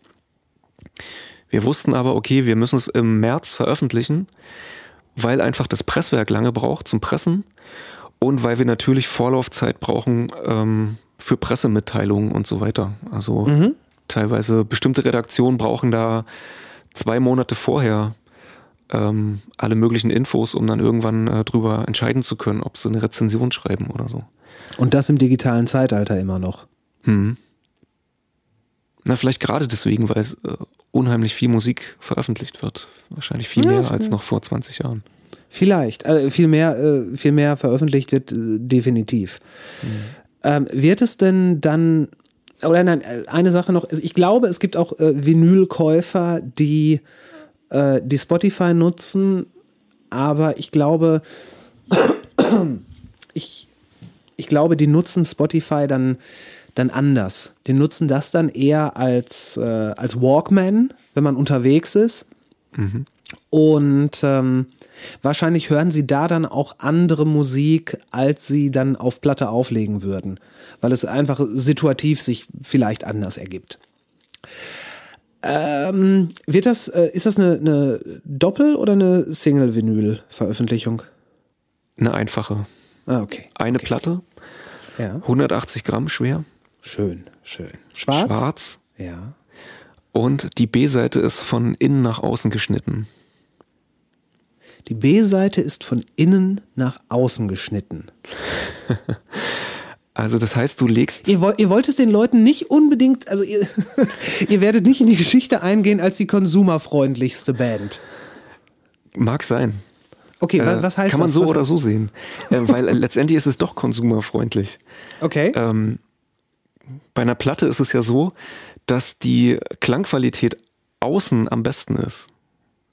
Wir wussten aber, okay, wir müssen es im März veröffentlichen, weil einfach das Presswerk lange braucht zum Pressen und weil wir natürlich Vorlaufzeit brauchen ähm, für Pressemitteilungen und so weiter. Also Mhm. teilweise bestimmte Redaktionen brauchen da zwei Monate vorher ähm, alle möglichen Infos, um dann irgendwann äh, drüber entscheiden zu können, ob sie eine Rezension schreiben oder so. Und das im digitalen Zeitalter immer noch. Hm. Na, vielleicht gerade deswegen, weil es äh, unheimlich viel Musik veröffentlicht wird. Wahrscheinlich viel mehr als noch vor 20 Jahren. Vielleicht. Äh, viel, mehr, äh, viel mehr veröffentlicht wird äh, definitiv. Ähm, wird es denn dann, oder nein, eine Sache noch, ich glaube, es gibt auch äh, Vinylkäufer, die, äh, die Spotify nutzen, aber ich glaube, ich, ich glaube, die nutzen Spotify dann, dann anders. Die nutzen das dann eher als, äh, als Walkman, wenn man unterwegs ist. Und ähm, wahrscheinlich hören sie da dann auch andere Musik, als sie dann auf Platte auflegen würden, weil es einfach situativ sich vielleicht anders ergibt. Ähm, wird das, äh, ist das eine, eine Doppel- oder eine Single-Vinyl-Veröffentlichung? Eine einfache. Ah, okay. Eine Platte, Ja. 180 Gramm schwer, Schön, schön. Schwarz? schwarz Ja. und die B-Seite ist von innen nach außen geschnitten. Die B-Seite ist von innen nach außen geschnitten. Also das heißt, du legst, Ihr, woll- ihr wollt es den Leuten nicht unbedingt, also ihr, ihr werdet nicht in die Geschichte eingehen als die konsumerfreundlichste Band. mag sein. Okay, was, Äh, was heißt Kann man das? so was, oder so sehen. äh, weil letztendlich ist es doch konsumerfreundlich. Okay. Ähm, bei einer Platte ist es ja so, dass die Klangqualität außen am besten ist.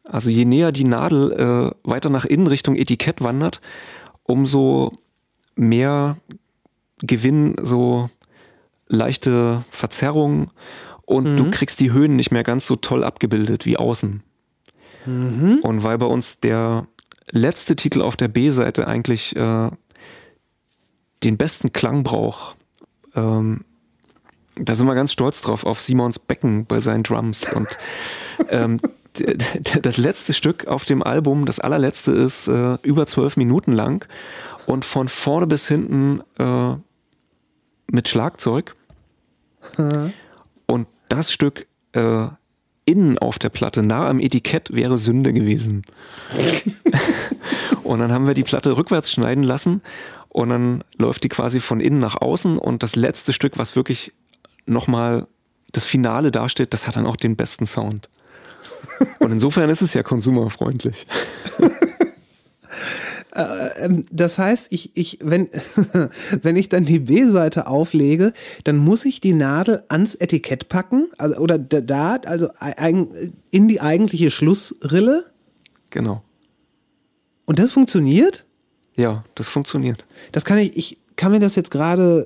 Also je näher die Nadel äh, weiter nach innen Richtung Etikett wandert, umso mehr gewinnen so leichte Verzerrungen und du kriegst die Höhen nicht mehr ganz so toll abgebildet wie außen. Und weil bei uns der letzte Titel auf der B-Seite eigentlich äh, den besten Klang braucht, ähm, da sind wir ganz stolz drauf, auf Simons Becken bei seinen Drums. Und ähm, das letzte Stück auf dem Album, das allerletzte, ist äh, über zwölf Minuten lang und von vorne bis hinten äh, mit Schlagzeug. Und das Stück äh, innen auf der Platte, nah am Etikett, wäre Sünde gewesen. und dann haben wir die Platte rückwärts schneiden lassen und dann läuft die quasi von innen nach außen und das letzte Stück, was wirklich nochmal das Finale dasteht, das hat dann auch den besten Sound. Und insofern ist es ja konsumerfreundlich. Ähm, das heißt, ich, ich, wenn, wenn ich dann die B-Seite auflege, dann muss ich die Nadel ans Etikett packen, also, oder da- also in die eigentliche Schlussrille. Genau. Und das funktioniert? Ja, das funktioniert. Das kann ich, ich kann mir das jetzt gerade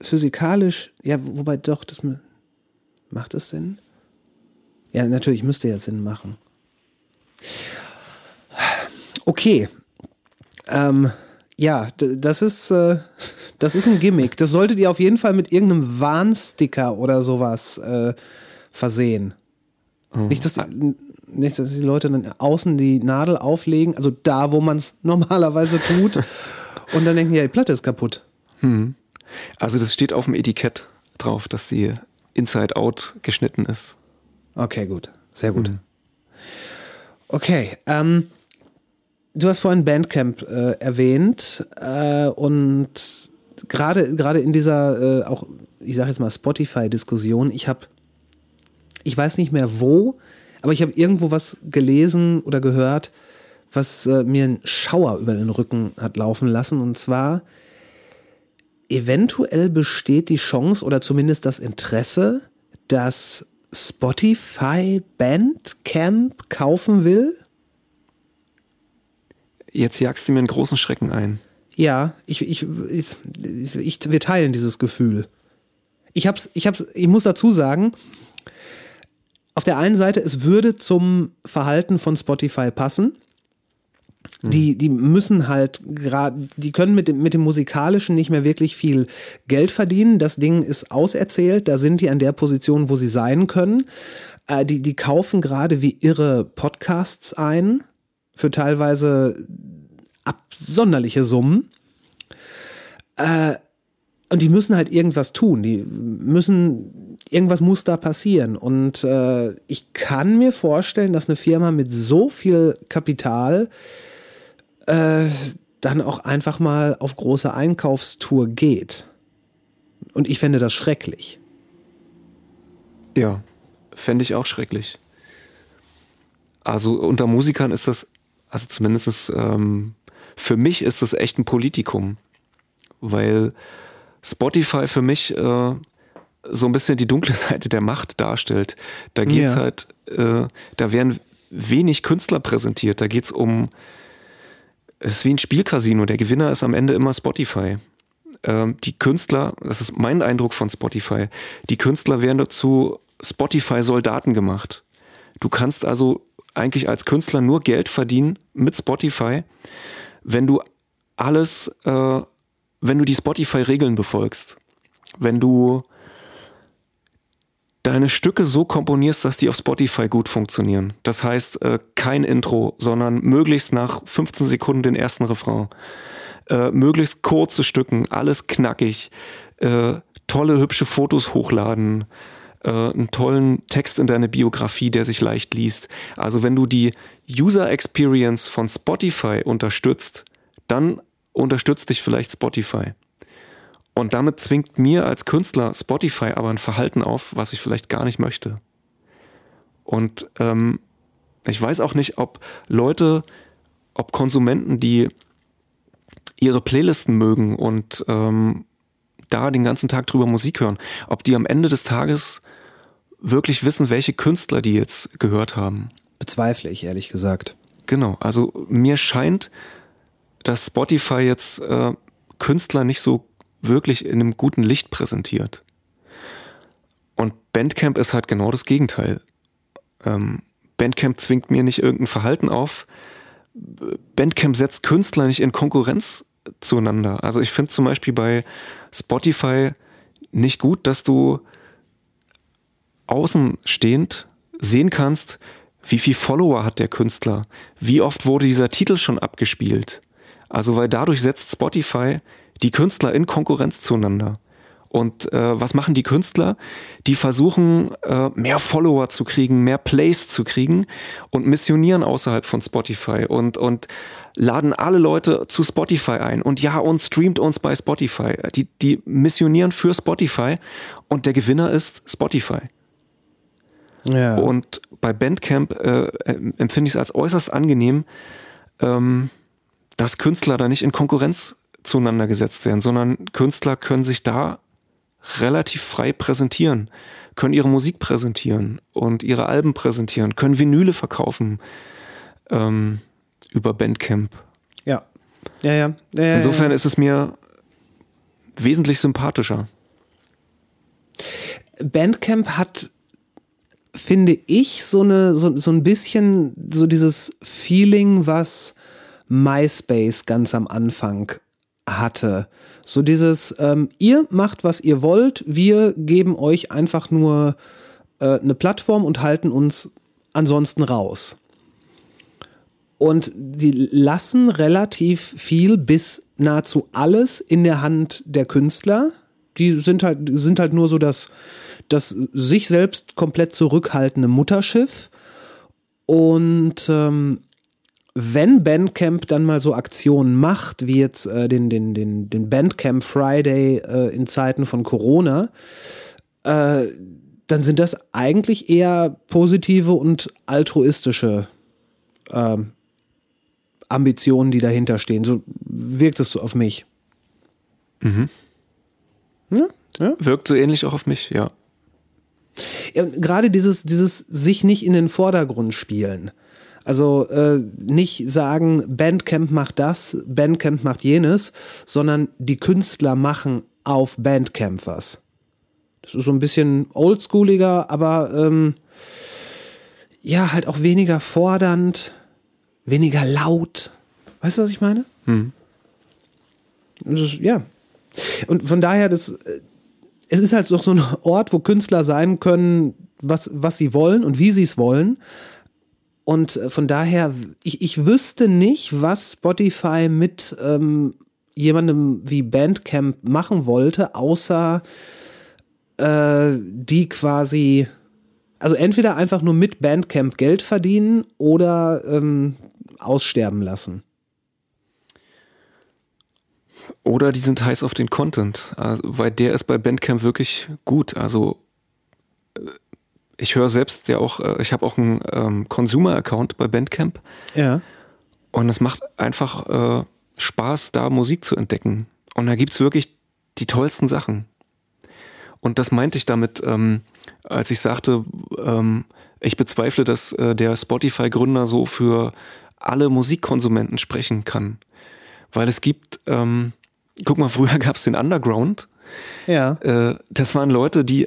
physikalisch, ja, wobei doch, das macht es Sinn? Ja, natürlich müsste ja Sinn machen. Okay. Ähm, ja, das ist, äh, das ist ein Gimmick. Das solltet ihr auf jeden Fall mit irgendeinem Warnsticker oder sowas äh, versehen. Nicht, dass die, nicht, dass die Leute dann außen die Nadel auflegen, also da, wo man es normalerweise tut, und dann denken, ja, die Platte ist kaputt. Also das steht auf dem Etikett drauf, dass die Inside Out geschnitten ist. Okay, gut. Sehr gut. Okay, ähm, du hast vorhin Bandcamp äh, erwähnt äh, und gerade gerade in dieser äh, auch ich sage jetzt mal Spotify-Diskussion, ich habe ich weiß nicht mehr wo, aber ich habe irgendwo was gelesen oder gehört, was äh, mir einen Schauer über den Rücken hat laufen lassen und zwar eventuell besteht die Chance oder zumindest das Interesse, dass Spotify Bandcamp kaufen will? Jetzt jagst du mir einen großen Schrecken ein. Ja, ich, ich, ich, ich, wir teilen dieses Gefühl. Ich hab's, ich hab's, ich muss dazu sagen, auf der einen Seite, es würde zum Verhalten von Spotify passen. Die, die müssen halt gerade, die können mit dem, mit dem Musikalischen nicht mehr wirklich viel Geld verdienen. Das Ding ist auserzählt, da sind die an der Position, wo sie sein können. Äh, die, die kaufen gerade wie irre Podcasts ein für teilweise absonderliche Summen. Äh, und die müssen halt irgendwas tun. Die müssen, irgendwas muss da passieren. Und äh, ich kann mir vorstellen, dass eine Firma mit so viel Kapital äh, dann auch einfach mal auf große Einkaufstour geht. Und ich fände das schrecklich. Ja, fände ich auch schrecklich. Also unter Musikern ist das, also zumindest ähm, für mich ist das echt ein Politikum. Weil Spotify für mich äh, so ein bisschen die dunkle Seite der Macht darstellt. Da geht's Ja. halt, äh, da werden wenig Künstler präsentiert. Da geht's um, es ist wie ein Spielcasino. Der Gewinner ist am Ende immer Spotify. Ähm, die Künstler, das ist mein Eindruck von Spotify, die Künstler werden dazu Spotify-Soldaten gemacht. Du kannst also eigentlich als Künstler nur Geld verdienen mit Spotify, wenn du alles, äh, wenn du die Spotify-Regeln befolgst. Wenn du deine Stücke so komponierst, dass die auf Spotify gut funktionieren. Das heißt, äh, kein Intro, sondern möglichst nach 15 Sekunden den ersten Refrain. Äh, möglichst kurze Stücken, alles knackig, äh, tolle, hübsche Fotos hochladen, äh, einen tollen Text in deine Biografie, der sich leicht liest. Also wenn du die User Experience von Spotify unterstützt, dann unterstützt dich vielleicht Spotify. Und damit zwingt mir als Künstler Spotify aber ein Verhalten auf, was ich vielleicht gar nicht möchte. Und ähm, ich weiß auch nicht, ob Leute, ob Konsumenten, die ihre Playlisten mögen und ähm, da den ganzen Tag drüber Musik hören, ob die am Ende des Tages wirklich wissen, welche Künstler die jetzt gehört haben. Bezweifle ich, ehrlich gesagt. Genau, also mir scheint, dass Spotify jetzt äh, Künstler nicht so wirklich in einem guten Licht präsentiert. Und Bandcamp ist halt genau das Gegenteil. Ähm, Bandcamp zwingt mir nicht irgendein Verhalten auf. Bandcamp setzt Künstler nicht in Konkurrenz zueinander. Also ich finde zum Beispiel bei Spotify nicht gut, dass du außenstehend sehen kannst, wie viel Follower hat der Künstler, wie oft wurde dieser Titel schon abgespielt. Also weil dadurch setzt Spotify die Künstler in Konkurrenz zueinander. Und äh, was machen die Künstler? Die versuchen, äh, mehr Follower zu kriegen, mehr Plays zu kriegen und missionieren außerhalb von Spotify und, und laden alle Leute zu Spotify ein. Und ja, und streamt uns bei Spotify. Die, die missionieren für Spotify und der Gewinner ist Spotify. Ja. Und bei Bandcamp äh, empfinde ich es als äußerst angenehm, ähm, dass Künstler da nicht in Konkurrenz zueinander gesetzt werden, sondern Künstler können sich da relativ frei präsentieren, können ihre Musik präsentieren und ihre Alben präsentieren, können Vinyle verkaufen ähm, über Bandcamp. ja. Ja, ja. ja, ja, Insofern ja. ist es mir wesentlich sympathischer. Bandcamp hat, finde ich, so, eine, so, so ein bisschen so dieses Feeling, was MySpace ganz am Anfang hatte. So dieses, ähm, ihr macht, was ihr wollt, wir geben euch einfach nur äh, eine Plattform und halten uns ansonsten raus. Und sie lassen relativ viel bis nahezu alles in der Hand der Künstler. Die sind halt, sind halt nur so das, das sich selbst komplett zurückhaltende Mutterschiff. Und ähm, wenn Bandcamp dann mal so Aktionen macht, wie jetzt äh, den, den, den, den Bandcamp Friday äh, in Zeiten von Corona, äh, dann sind das eigentlich eher positive und altruistische ähm, Ambitionen, die dahinter stehen. So wirkt es so auf mich. Ja, ja. Wirkt so ähnlich auch auf mich, ja. Ja, gerade dieses, dieses sich nicht in den Vordergrund spielen. Also äh, nicht sagen, Bandcamp macht das, Bandcamp macht jenes, sondern die Künstler machen auf Bandcamp was. Das ist so ein bisschen oldschooliger, aber ähm, ja, halt auch weniger fordernd, weniger laut. Weißt du, was ich meine? Das ist, ja. Und von daher, das, äh, es ist halt doch so ein Ort, wo Künstler sein können, was, was sie wollen und wie sie es wollen. Und äh, von daher, ich, ich wüsste nicht, was Spotify mit ähm, jemandem wie Bandcamp machen wollte, außer äh, die quasi, also entweder einfach nur mit Bandcamp Geld verdienen oder ähm, aussterben lassen. Oder die sind heiß auf den Content, also, weil der ist bei Bandcamp wirklich gut. Also ich höre selbst ja auch, äh, ich habe auch einen ähm, Consumer-Account bei Bandcamp Ja. und es macht einfach äh, Spaß, da Musik zu entdecken. Und da gibt's wirklich die tollsten Sachen. Und das meinte ich damit, ähm, als ich sagte, ähm, ich bezweifle, dass äh, der Spotify-Gründer so für alle Musikkonsumenten sprechen kann. Weil es gibt, ähm, guck mal, früher gab's den Underground. Ja. Äh, das waren Leute, die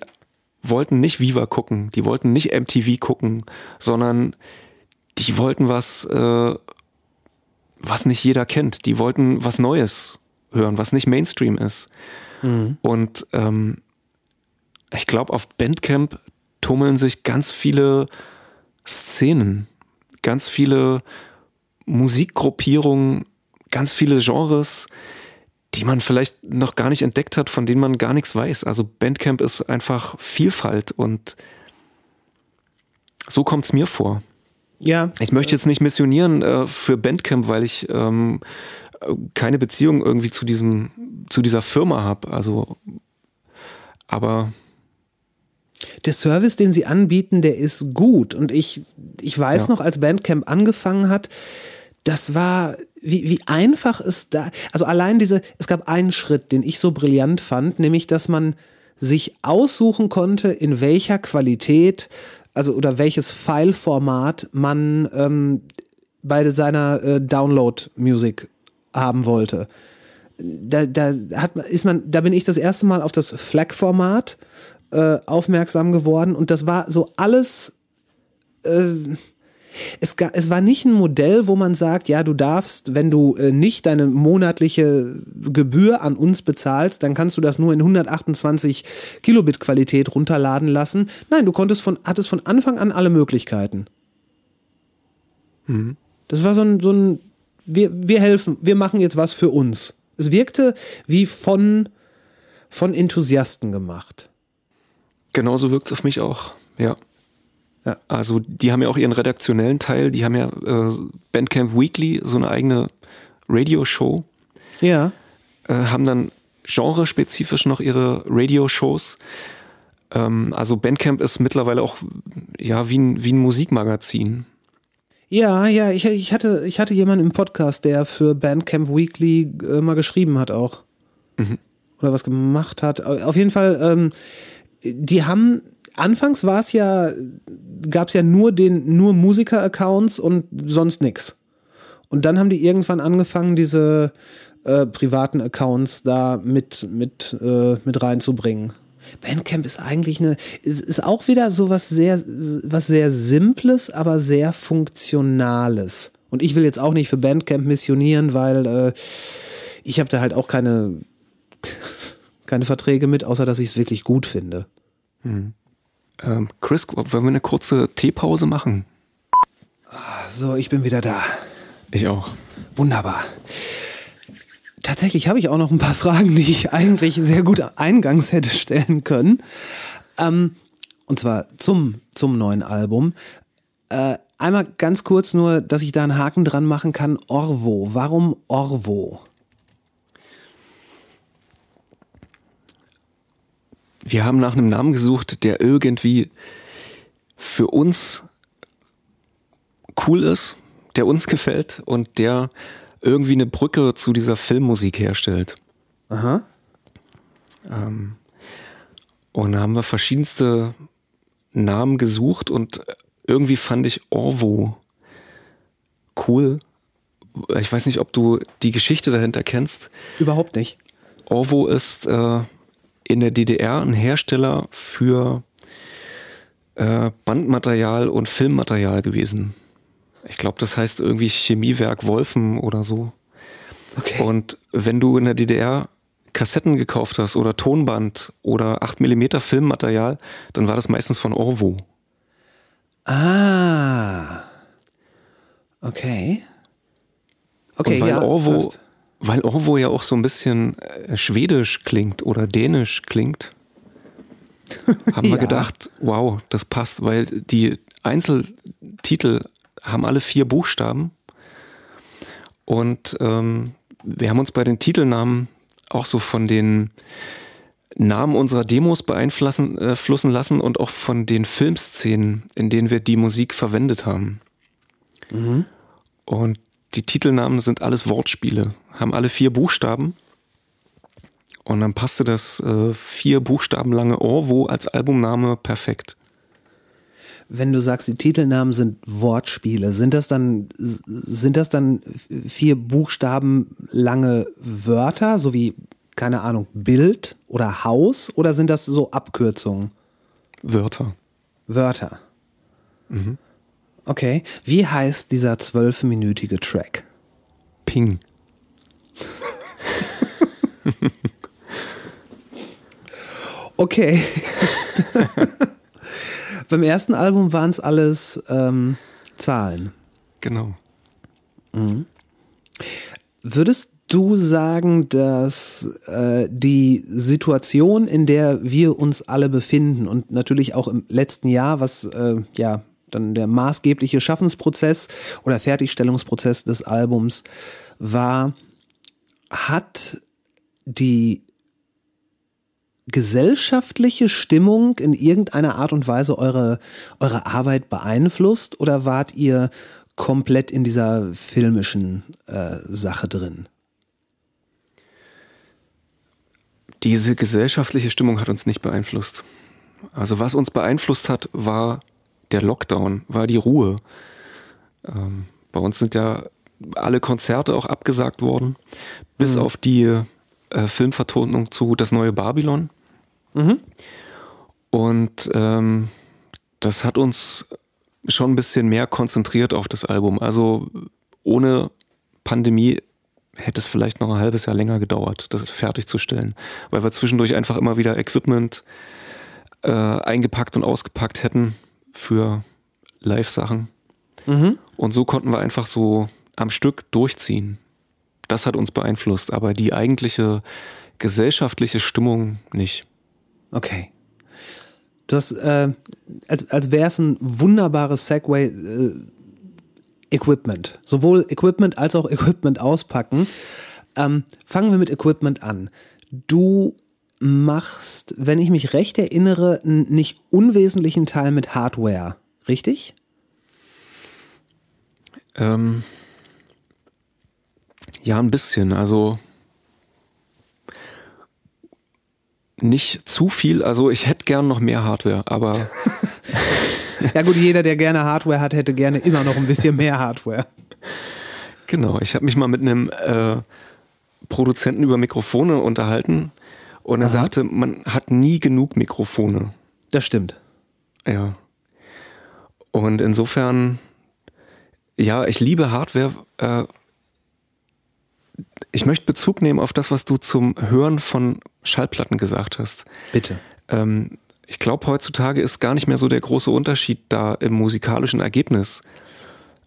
wollten nicht Viva gucken, die wollten nicht MTV gucken, sondern die wollten was, äh, was nicht jeder kennt. Die wollten was Neues hören, was nicht Mainstream ist. Und ähm, ich glaube, auf Bandcamp tummeln sich ganz viele Szenen, ganz viele Musikgruppierungen, ganz viele Genres, die man vielleicht noch gar nicht entdeckt hat, von denen man gar nichts weiß. Also Bandcamp ist einfach Vielfalt und so kommt's mir vor. Ja. Ich möchte jetzt nicht missionieren äh, für Bandcamp, weil ich ähm, äh, keine Beziehung irgendwie zu diesem, zu dieser Firma habe. Also, aber der Service, den sie anbieten, der ist gut. Und ich, ich weiß Ja. noch, als Bandcamp angefangen hat, das war, wie, wie einfach es da, also allein diese, es gab einen Schritt, den ich so brillant fand, nämlich, dass man sich aussuchen konnte, in welcher Qualität, also oder welches File-Format man ähm, bei seiner äh, Download-Musik haben wollte. Da, da hat ist man, da bin ich das erste Mal auf das FLAC-Format äh, aufmerksam geworden und das war so alles. Äh, es, es war nicht ein Modell, wo man sagt, ja, du darfst, wenn du äh, nicht deine monatliche Gebühr an uns bezahlst, dann kannst du das nur in 128 Kilobit Qualität runterladen lassen. Nein, du konntest von, hattest von Anfang an alle Möglichkeiten. Das war so ein, so ein wir, wir helfen, wir machen jetzt was für uns. Es wirkte wie von, von Enthusiasten gemacht. genauso wirkt's auf mich auch. Ja. Ja. Also, die haben ja auch ihren redaktionellen Teil, die haben ja äh, Bandcamp Weekly, so eine eigene Radioshow. Ja. äh, haben dann genrespezifisch noch ihre Radio-Shows. Ähm, also Bandcamp ist mittlerweile auch ja wie ein, wie ein Musikmagazin. Ja, ja, ich, ich, hatte, ich hatte jemanden im Podcast, der für Bandcamp Weekly äh, mal geschrieben hat auch. Oder was gemacht hat. Auf jeden Fall, ähm, die haben, anfangs war es ja, gab es ja nur den, nur Musiker-Accounts und sonst nix. Und dann haben die irgendwann angefangen, diese äh, privaten Accounts da mit, mit, äh, mit reinzubringen. Bandcamp ist eigentlich eine, ist, ist auch wieder so was sehr, was sehr Simples, aber sehr Funktionales. Und ich will jetzt auch nicht für Bandcamp missionieren, weil äh, ich habe da halt auch keine, keine Verträge mit, außer dass ich es wirklich gut finde. Ähm, Chris, wollen wir eine kurze Teepause machen? So, ich bin wieder da. Ich auch. Wunderbar. Tatsächlich habe ich auch noch ein paar Fragen, die ich eigentlich sehr gut eingangs hätte stellen können. Ähm, und zwar zum, zum neuen Album. Äh, einmal ganz kurz nur, dass ich da einen Haken dran machen kann. Orvo. Warum Orvo? Wir haben nach einem Namen gesucht, der irgendwie für uns cool ist, der uns gefällt und der irgendwie eine Brücke zu dieser Filmmusik herstellt. Aha. Ähm, und da haben wir verschiedenste Namen gesucht und irgendwie fand ich Orvo cool. Ich weiß nicht, ob du die Geschichte dahinter kennst. Überhaupt nicht. Orvo ist äh, in der DDR ein Hersteller für äh, Bandmaterial und Filmmaterial gewesen. Ich glaube, das heißt irgendwie Chemiewerk Wolfen oder so. Okay. Und wenn du in der DDR Kassetten gekauft hast oder Tonband oder 8mm Filmmaterial, dann war das meistens von Orvo. Ah. Okay. Okay, Und weil ja. Orvo, passt. Weil Orvo ja auch so ein bisschen äh, schwedisch klingt oder dänisch klingt, haben wir Ja. gedacht, wow, das passt, weil die Einzeltitel haben alle vier Buchstaben. Und ähm, wir haben uns bei den Titelnamen auch so von den Namen unserer Demos beeinflussen äh, lassen und auch von den Filmszenen, in denen wir die Musik verwendet haben. Und die Titelnamen sind alles Wortspiele, haben alle vier Buchstaben. Und dann passte das äh, vier Buchstaben lange Orvo als Albumname perfekt. Wenn du sagst, die Titelnamen sind Wortspiele, sind das dann sind das dann vier Buchstaben lange Wörter, so wie keine Ahnung Bild oder Haus, oder sind das so Abkürzungen? Wörter. Wörter. Okay. Wie heißt dieser zwölfminütige Track? Ping. Okay. Beim ersten Album waren es alles ähm, Zahlen. Genau. Würdest du sagen, dass äh, die Situation, in der wir uns alle befinden und natürlich auch im letzten Jahr, was äh, ja dann der maßgebliche Schaffensprozess oder Fertigstellungsprozess des Albums war, hat die gesellschaftliche Stimmung in irgendeiner Art und Weise eure, eure Arbeit beeinflusst oder wart ihr komplett in dieser filmischen äh, Sache drin? Diese gesellschaftliche Stimmung hat uns nicht beeinflusst. Also was uns beeinflusst hat, war der Lockdown, war die Ruhe. Ähm, bei uns sind ja alle Konzerte auch abgesagt worden, bis auf die äh, Filmvertonung zu Das neue Babylon. Und ähm, das hat uns schon ein bisschen mehr konzentriert auf das Album. Also ohne Pandemie hätte es vielleicht noch ein halbes Jahr länger gedauert, das fertigzustellen, weil wir zwischendurch einfach immer wieder Equipment äh, eingepackt und ausgepackt hätten für Live-Sachen. Und so konnten wir einfach so am Stück durchziehen. Das hat uns beeinflusst, aber die eigentliche gesellschaftliche Stimmung nicht. Okay. Du hast, äh, als, als wäre es ein wunderbares Segway, äh, Equipment. Sowohl Equipment als auch Equipment auspacken. Ähm, fangen wir mit Equipment an. Du machst, wenn ich mich recht erinnere, einen nicht unwesentlichen Teil mit Hardware, richtig? Ähm, ja, ein bisschen. Also nicht zu viel. Also ich hätte gern noch mehr Hardware, aber Ja gut, jeder, der gerne Hardware hat, hätte gerne immer noch ein bisschen mehr Hardware. genau. Ich habe mich mal mit einem äh, Produzenten über Mikrofone unterhalten und er Aha. sagte, man hat nie genug Mikrofone. Das stimmt. Ja. Und insofern, ja, ich liebe Hardware. Äh, ich möchte Bezug nehmen auf das, was du zum Hören von Schallplatten gesagt hast. Bitte. Ähm, ich glaube, heutzutage ist gar nicht mehr so der große Unterschied da im musikalischen Ergebnis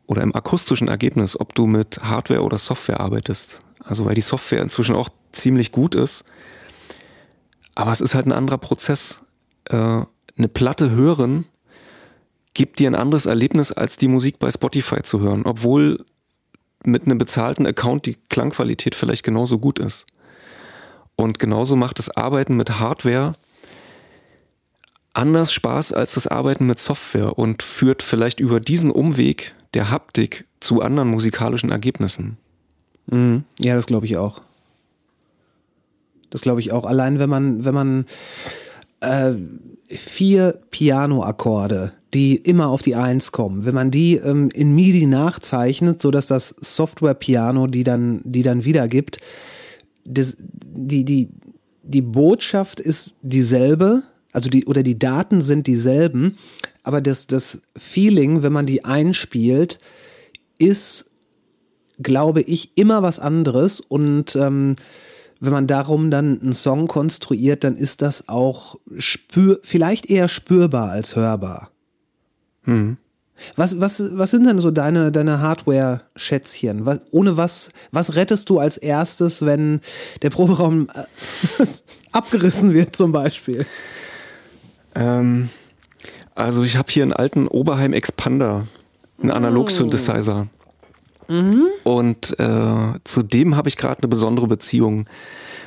oder im akustischen Ergebnis, ob du mit Hardware oder Software arbeitest. Also weil die Software inzwischen auch ziemlich gut ist. Aber es ist halt ein anderer Prozess. Äh, eine Platte hören gibt dir ein anderes Erlebnis, als die Musik bei Spotify zu hören, obwohl mit einem bezahlten Account die Klangqualität vielleicht genauso gut ist. Und genauso macht das Arbeiten mit Hardware anders Spaß als das Arbeiten mit Software und führt vielleicht über diesen Umweg der Haptik zu anderen musikalischen Ergebnissen. Mhm. Ja, das glaube ich auch. Das glaube ich auch. Allein wenn man, wenn man äh, vier Piano-Akkorde, die immer auf die Eins kommen, wenn man die ähm, in MIDI nachzeichnet, sodass das Software-Piano die dann, die dann wiedergibt, das, die, die, die Botschaft ist dieselbe, also die, oder die Daten sind dieselben, aber das, das Feeling, wenn man die einspielt, ist glaube ich, immer was anderes und ähm, wenn man darum dann einen Song konstruiert, dann ist das auch spür, vielleicht eher spürbar als hörbar. Hm. Was, was, was sind denn so deine, deine Hardware-Schätzchen? Was, ohne was, was rettest du als erstes, wenn der Proberaum äh, abgerissen wird zum Beispiel? Ähm, also ich habe hier einen alten Oberheim Expander, einen Analog-Synthesizer. Und äh, zu dem habe ich gerade eine besondere Beziehung,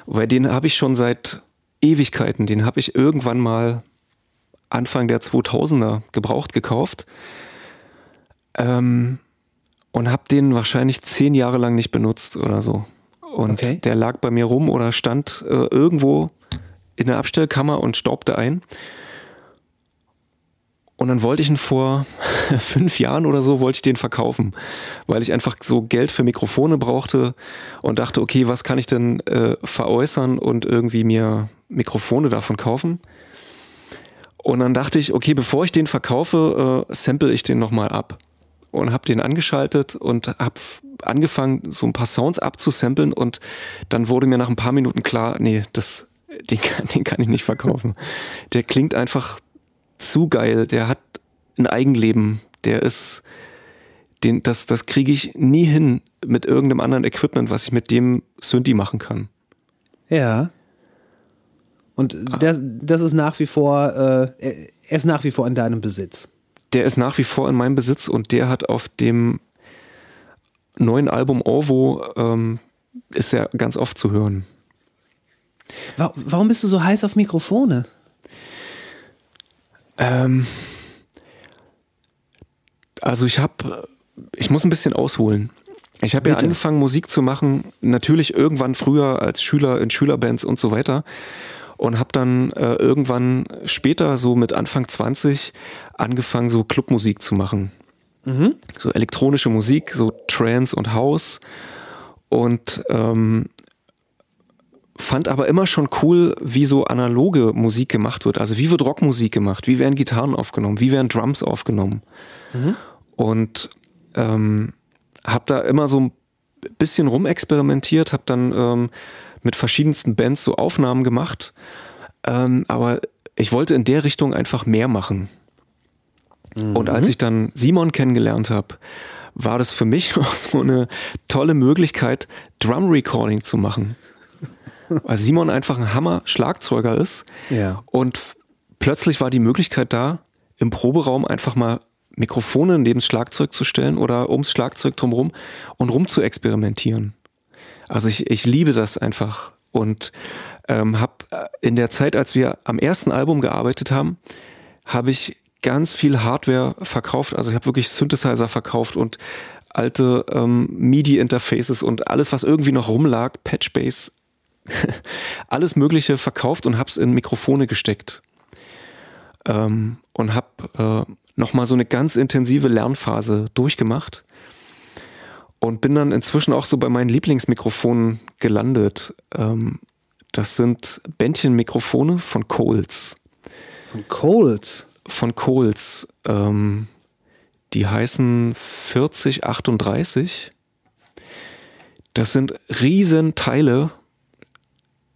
weil den habe ich schon seit Ewigkeiten. Den habe ich irgendwann mal Anfang der 2000er gebraucht gekauft ähm, und habe den wahrscheinlich zehn Jahre lang nicht benutzt oder so. Und Okay. der lag bei mir rum oder stand äh, irgendwo in der Abstellkammer und staubte ein. Und dann wollte ich ihn vor fünf Jahren oder so, wollte ich den verkaufen, weil ich einfach so Geld für Mikrofone brauchte und dachte, okay, was kann ich denn äh, veräußern und irgendwie mir Mikrofone davon kaufen? Und dann dachte ich, okay, bevor ich den verkaufe, äh, sample ich den nochmal ab. Und habe den angeschaltet und habe angefangen, so ein paar Sounds abzusamplen und dann wurde mir nach ein paar Minuten klar, nee, das, den, kann, den kann ich nicht verkaufen. Der klingt einfach zu geil, der hat ein Eigenleben, der ist, den, das, das kriege ich nie hin mit irgendeinem anderen Equipment, was ich mit dem Synthi machen kann. Ja. Und das, das ist nach wie vor, äh, er ist nach wie vor in deinem Besitz. Der ist nach wie vor in meinem Besitz und der hat auf dem neuen Album Orvo ähm, ist er ganz oft zu hören. Wa- Warum bist du so heiß auf Mikrofone? Ähm, also ich habe, ich muss ein bisschen ausholen. Ich habe ja angefangen, Musik zu machen, natürlich irgendwann früher als Schüler in Schülerbands und so weiter. Und habe dann äh, irgendwann später, so mit Anfang 20, angefangen, so Clubmusik zu machen. So elektronische Musik, so Trance und House. Und ähm, fand aber immer schon cool, wie so analoge Musik gemacht wird. Also wie wird Rockmusik gemacht? Wie werden Gitarren aufgenommen? Wie werden Drums aufgenommen? Und ähm, habe da immer so ein bisschen rumexperimentiert, habe dann ähm, mit verschiedensten Bands so Aufnahmen gemacht. Ähm, aber ich wollte in der Richtung einfach mehr machen. Und als ich dann Simon kennengelernt habe, war das für mich auch so eine tolle Möglichkeit, Drum Recording zu machen. Weil Simon einfach ein Hammer-Schlagzeuger ist. Ja. Und plötzlich war die Möglichkeit da, im Proberaum einfach mal Mikrofone neben das Schlagzeug zu stellen oder ums Schlagzeug drumherum und rum zu experimentieren. Also ich, ich liebe das einfach und ähm, habe in der Zeit, als wir am ersten Album gearbeitet haben, habe ich ganz viel Hardware verkauft. Also ich habe wirklich Synthesizer verkauft und alte ähm, MIDI-Interfaces und alles, was irgendwie noch rumlag, Patchbase, alles Mögliche verkauft und hab's in Mikrofone gesteckt. Ähm, und hab äh, nochmal so eine ganz intensive Lernphase durchgemacht und bin dann inzwischen auch so bei meinen Lieblingsmikrofonen gelandet. Ähm, das sind Bändchenmikrofone von Coles. Von Coles. Von Coles. Ähm, die heißen 4038. Das sind riesen Teile,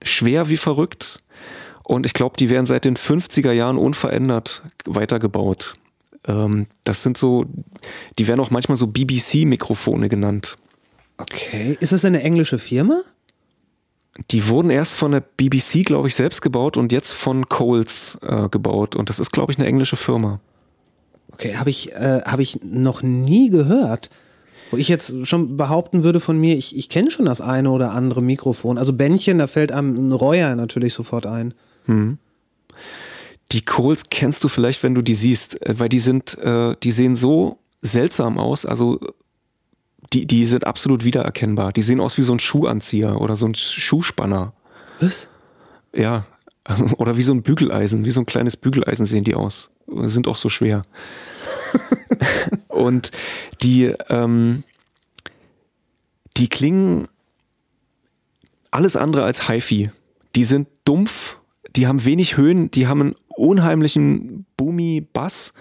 schwer wie verrückt. Und ich glaube, die werden seit den 50er Jahren unverändert weitergebaut. Ähm, das sind so, die werden auch manchmal so BBC-Mikrofone genannt. Okay. Ist das eine englische Firma? Die wurden erst von der BBC, glaube ich, selbst gebaut und jetzt von Coles äh, gebaut. Und das ist, glaube ich, eine englische Firma. Okay, habe ich, äh, hab ich noch nie gehört. Wo ich jetzt schon behaupten würde von mir, ich, ich kenne schon das eine oder andere Mikrofon. Also Bändchen, da fällt einem ein Reuer natürlich sofort ein. Die Coles kennst du vielleicht, wenn du die siehst, äh, weil die sind, äh, die sehen so seltsam aus. Also die, die sind absolut wiedererkennbar. Die sehen aus wie so ein Schuhanzieher oder so ein Schuhspanner. Was? Ja, also, oder wie so ein Bügeleisen, wie so ein kleines Bügeleisen sehen die aus. Sind auch so schwer. Und die, ähm, die klingen alles andere als HiFi. Die sind dumpf, die haben wenig Höhen, die haben einen unheimlichen boomy Bass.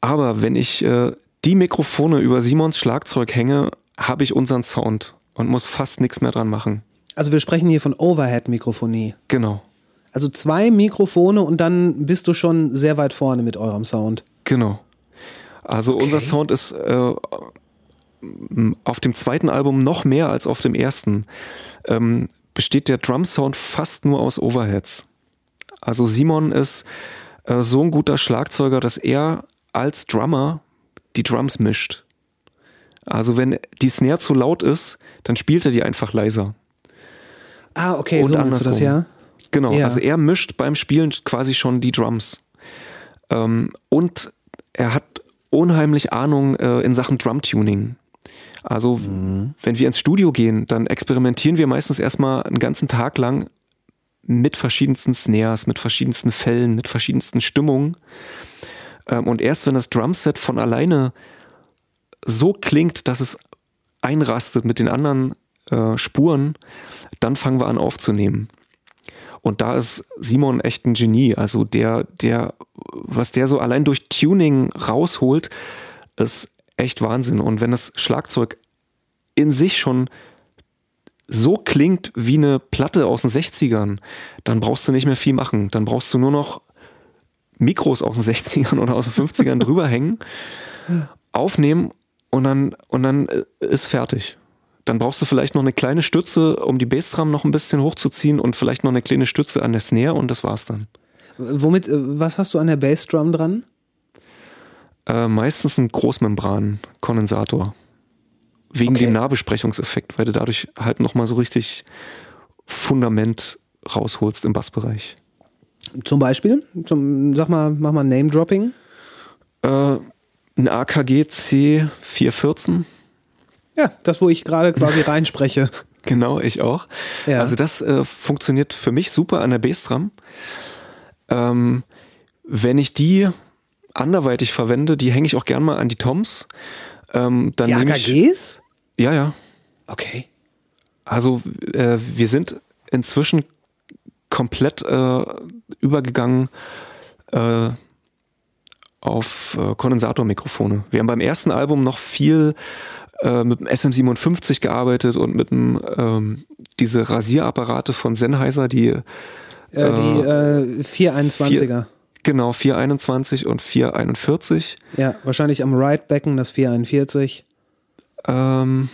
Aber wenn ich äh, die Mikrofone über Simons Schlagzeug hänge, habe ich unseren Sound und muss fast nichts mehr dran machen. Also wir sprechen hier von Overhead-Mikrofonie. Genau, Also zwei Mikrofone und dann bist du schon sehr weit vorne mit eurem Sound. Genau. Also unser Sound ist äh, auf dem zweiten Album noch mehr als auf dem ersten. Ähm, besteht der Drum-Sound fast nur aus Overheads. Also Simon ist äh, so ein guter Schlagzeuger, dass er als Drummer die Drums mischt. Also wenn die Snare zu laut ist, dann spielt er die einfach leiser. Ah, okay, Und so du das, andersrum. ja? Genau, Ja. also er mischt beim Spielen quasi schon die Drums. Ähm, und er hat unheimlich Ahnung äh, in Sachen Drum-Tuning. Also, wenn wir ins Studio gehen, dann experimentieren wir meistens erstmal einen ganzen Tag lang mit verschiedensten Snares, mit verschiedensten Fällen, mit verschiedensten Stimmungen. Ähm, und erst wenn das Drumset von alleine so klingt, dass es einrastet mit den anderen äh, Spuren, dann fangen wir an aufzunehmen. Und da ist Simon echt ein Genie. Also der, der, was der so allein durch Tuning rausholt, ist echt Wahnsinn. Und wenn das Schlagzeug in sich schon so klingt wie eine Platte aus den 60ern, dann brauchst du nicht mehr viel machen. Dann brauchst du nur noch Mikros aus den 60ern oder aus den 50ern drüber hängen, aufnehmen und dann, und dann äh, ist fertig. Dann brauchst du vielleicht noch eine kleine Stütze, um die Bassdrum noch ein bisschen hochzuziehen und vielleicht noch eine kleine Stütze an der Snare und das war's dann. Womit, äh, was hast du an der Bassdrum dran? Äh, meistens ein Großmembran-Kondensator. Wegen Okay. dem Nahbesprechungseffekt, weil du dadurch halt nochmal so richtig Fundament rausholst im Bassbereich. Zum Beispiel? Zum, sag mal, mach mal Name-Dropping. Äh, ein AKG C414, Ja, das, wo ich gerade quasi reinspreche. Genau, ich auch. Ja. Also das äh, funktioniert für mich super an der Bassdrum. Ähm, wenn ich die anderweitig verwende, die hänge ich auch gern mal an die Toms. Ähm, dann Die nehme ich, AKGs? ja, ja. Okay. Also äh, wir sind inzwischen komplett äh, übergegangen äh, auf äh, Kondensatormikrofone. Wir haben beim ersten Album noch viel äh, mit dem SM57 gearbeitet und mit dem ähm, diese Rasierapparate von Sennheiser, die Äh, die äh, 421er. genau 421 und 441. Ja, wahrscheinlich am Right-Becken das 441. Ähm,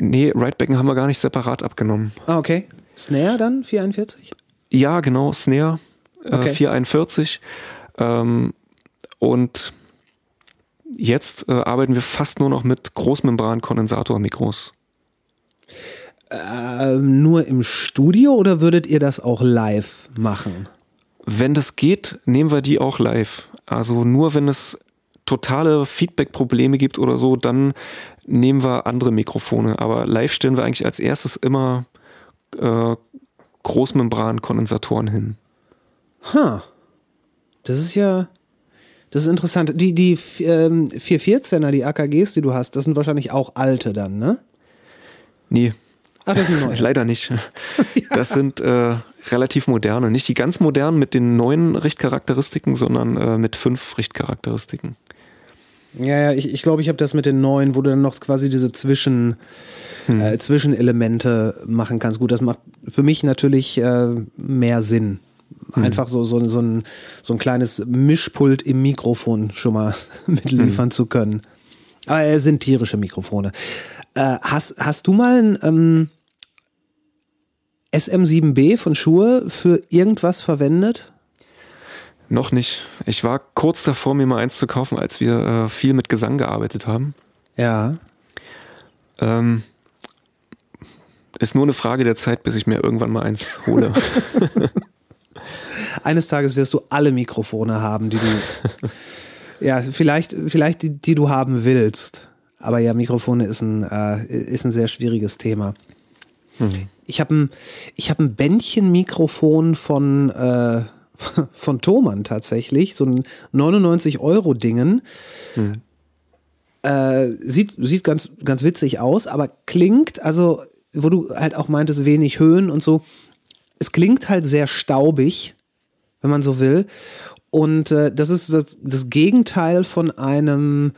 nee, Rightbacken haben wir gar nicht separat abgenommen. Ah, okay. Snare dann 441? Ja, genau, Snare äh, Okay. 441. Ähm, und jetzt äh, arbeiten wir fast nur noch mit Großmembran-Kondensatormikros. Ähm, nur im Studio oder würdet ihr das auch live machen? Wenn das geht, nehmen wir die auch live. Also nur wenn es totale Feedback-Probleme gibt oder so, dann nehmen wir andere Mikrofone. Aber live stellen wir eigentlich als erstes immer äh, Großmembran-Kondensatoren hin. Ha. Das ist ja. Das ist interessant. Die, die ähm, 414er, die AKGs, die du hast, das sind wahrscheinlich auch alte dann, ne? Nee, Ach, das sind neue. Leider nicht. Das sind äh, relativ moderne. Nicht die ganz modernen mit den neuen Richtcharakteristiken, sondern äh, mit fünf Richtcharakteristiken. Ja, ja, ich, ich glaube, ich habe das mit den neuen, wo du dann noch quasi diese Zwischen, äh, Zwischenelemente machen kannst. Gut, das macht für mich natürlich äh, mehr Sinn. Einfach so, so, so, ein, so ein kleines Mischpult im Mikrofon schon mal mitliefern zu können. Aber es sind tierische Mikrofone. Äh, hast, hast du mal ein ähm, SM7B von Schuhe für irgendwas verwendet? Noch nicht. Ich war kurz davor, mir mal eins zu kaufen, als wir äh, viel mit Gesang gearbeitet haben. Ja. Ähm, ist nur eine Frage der Zeit, bis ich mir irgendwann mal eins hole. Eines Tages wirst du alle Mikrofone haben, die du. ja, vielleicht, vielleicht die, die du haben willst. Aber ja, Mikrofone ist ein, äh, ist ein sehr schwieriges Thema. Ich habe ein, ich hab ein Bändchenmikrofon von, äh, von Thomann tatsächlich, so ein 99-Euro-Dingen. Äh, sieht, sieht ganz, ganz witzig aus, aber klingt, also, wo du halt auch meintest, wenig Höhen und so, es klingt halt sehr staubig, wenn man so will. Und äh, das ist das, das Gegenteil von einem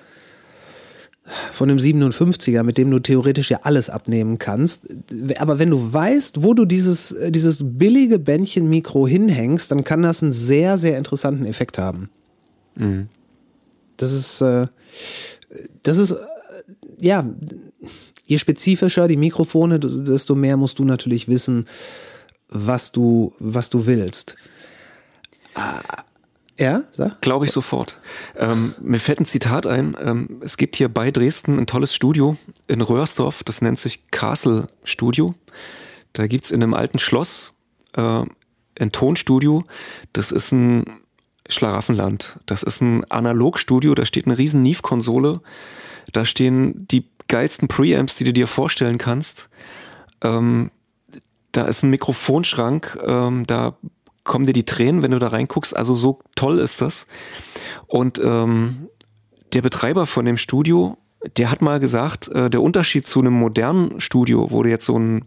von einem 57er, mit dem du theoretisch ja alles abnehmen kannst. Aber wenn du weißt, wo du dieses, äh, dieses billige Bändchen-Mikro hinhängst, dann kann das einen sehr, sehr interessanten Effekt haben. Das ist, äh, das ist, äh, ja, je spezifischer die Mikrofone, desto mehr musst du natürlich wissen, was du, was du willst. Ja, sag. Glaube ich sofort. Ähm, mir fällt ein Zitat ein. Ähm, es gibt hier bei Dresden ein tolles Studio in Röhrsdorf, das nennt sich Castle Studio. Da gibt's in einem alten Schloss äh, ein Tonstudio. Das ist ein Schlaraffenland. Das ist ein Analogstudio, da steht eine riesen Neve-Konsole. Da stehen die geilsten Preamps, die du dir vorstellen kannst. Ähm, da ist ein Mikrofonschrank, ähm, da kommen dir die Tränen, wenn du da reinguckst. Also so toll ist das. Und ähm, der Betreiber von dem Studio, der hat mal gesagt, äh, der Unterschied zu einem modernen Studio, wo du jetzt so ein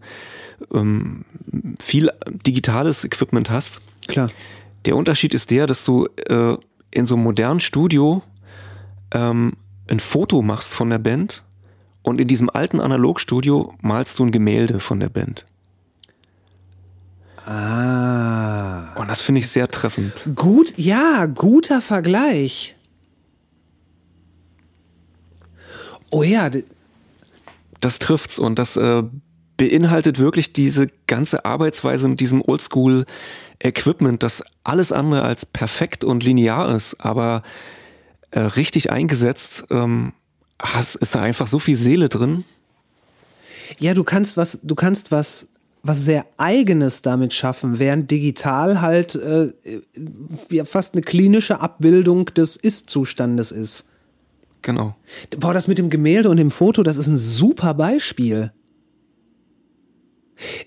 ähm, viel digitales Equipment hast, Klar. der Unterschied ist der, dass du äh, in so einem modernen Studio ähm, ein Foto machst von der Band und in diesem alten Analogstudio malst du ein Gemälde von der Band. Ah. Und das finde ich sehr treffend. Gut, ja, guter Vergleich. Oh ja, Das trifft's und das äh, beinhaltet wirklich diese ganze Arbeitsweise mit diesem Oldschool-Equipment, das alles andere als perfekt und linear ist, aber äh, richtig eingesetzt ähm, ist da einfach so viel Seele drin. ja, du kannst was, du kannst was, was sehr eigenes damit schaffen, während digital halt äh, ja, fast eine klinische Abbildung des Ist-Zustandes ist. Genau. Boah, das mit dem Gemälde und dem Foto, das ist ein super Beispiel.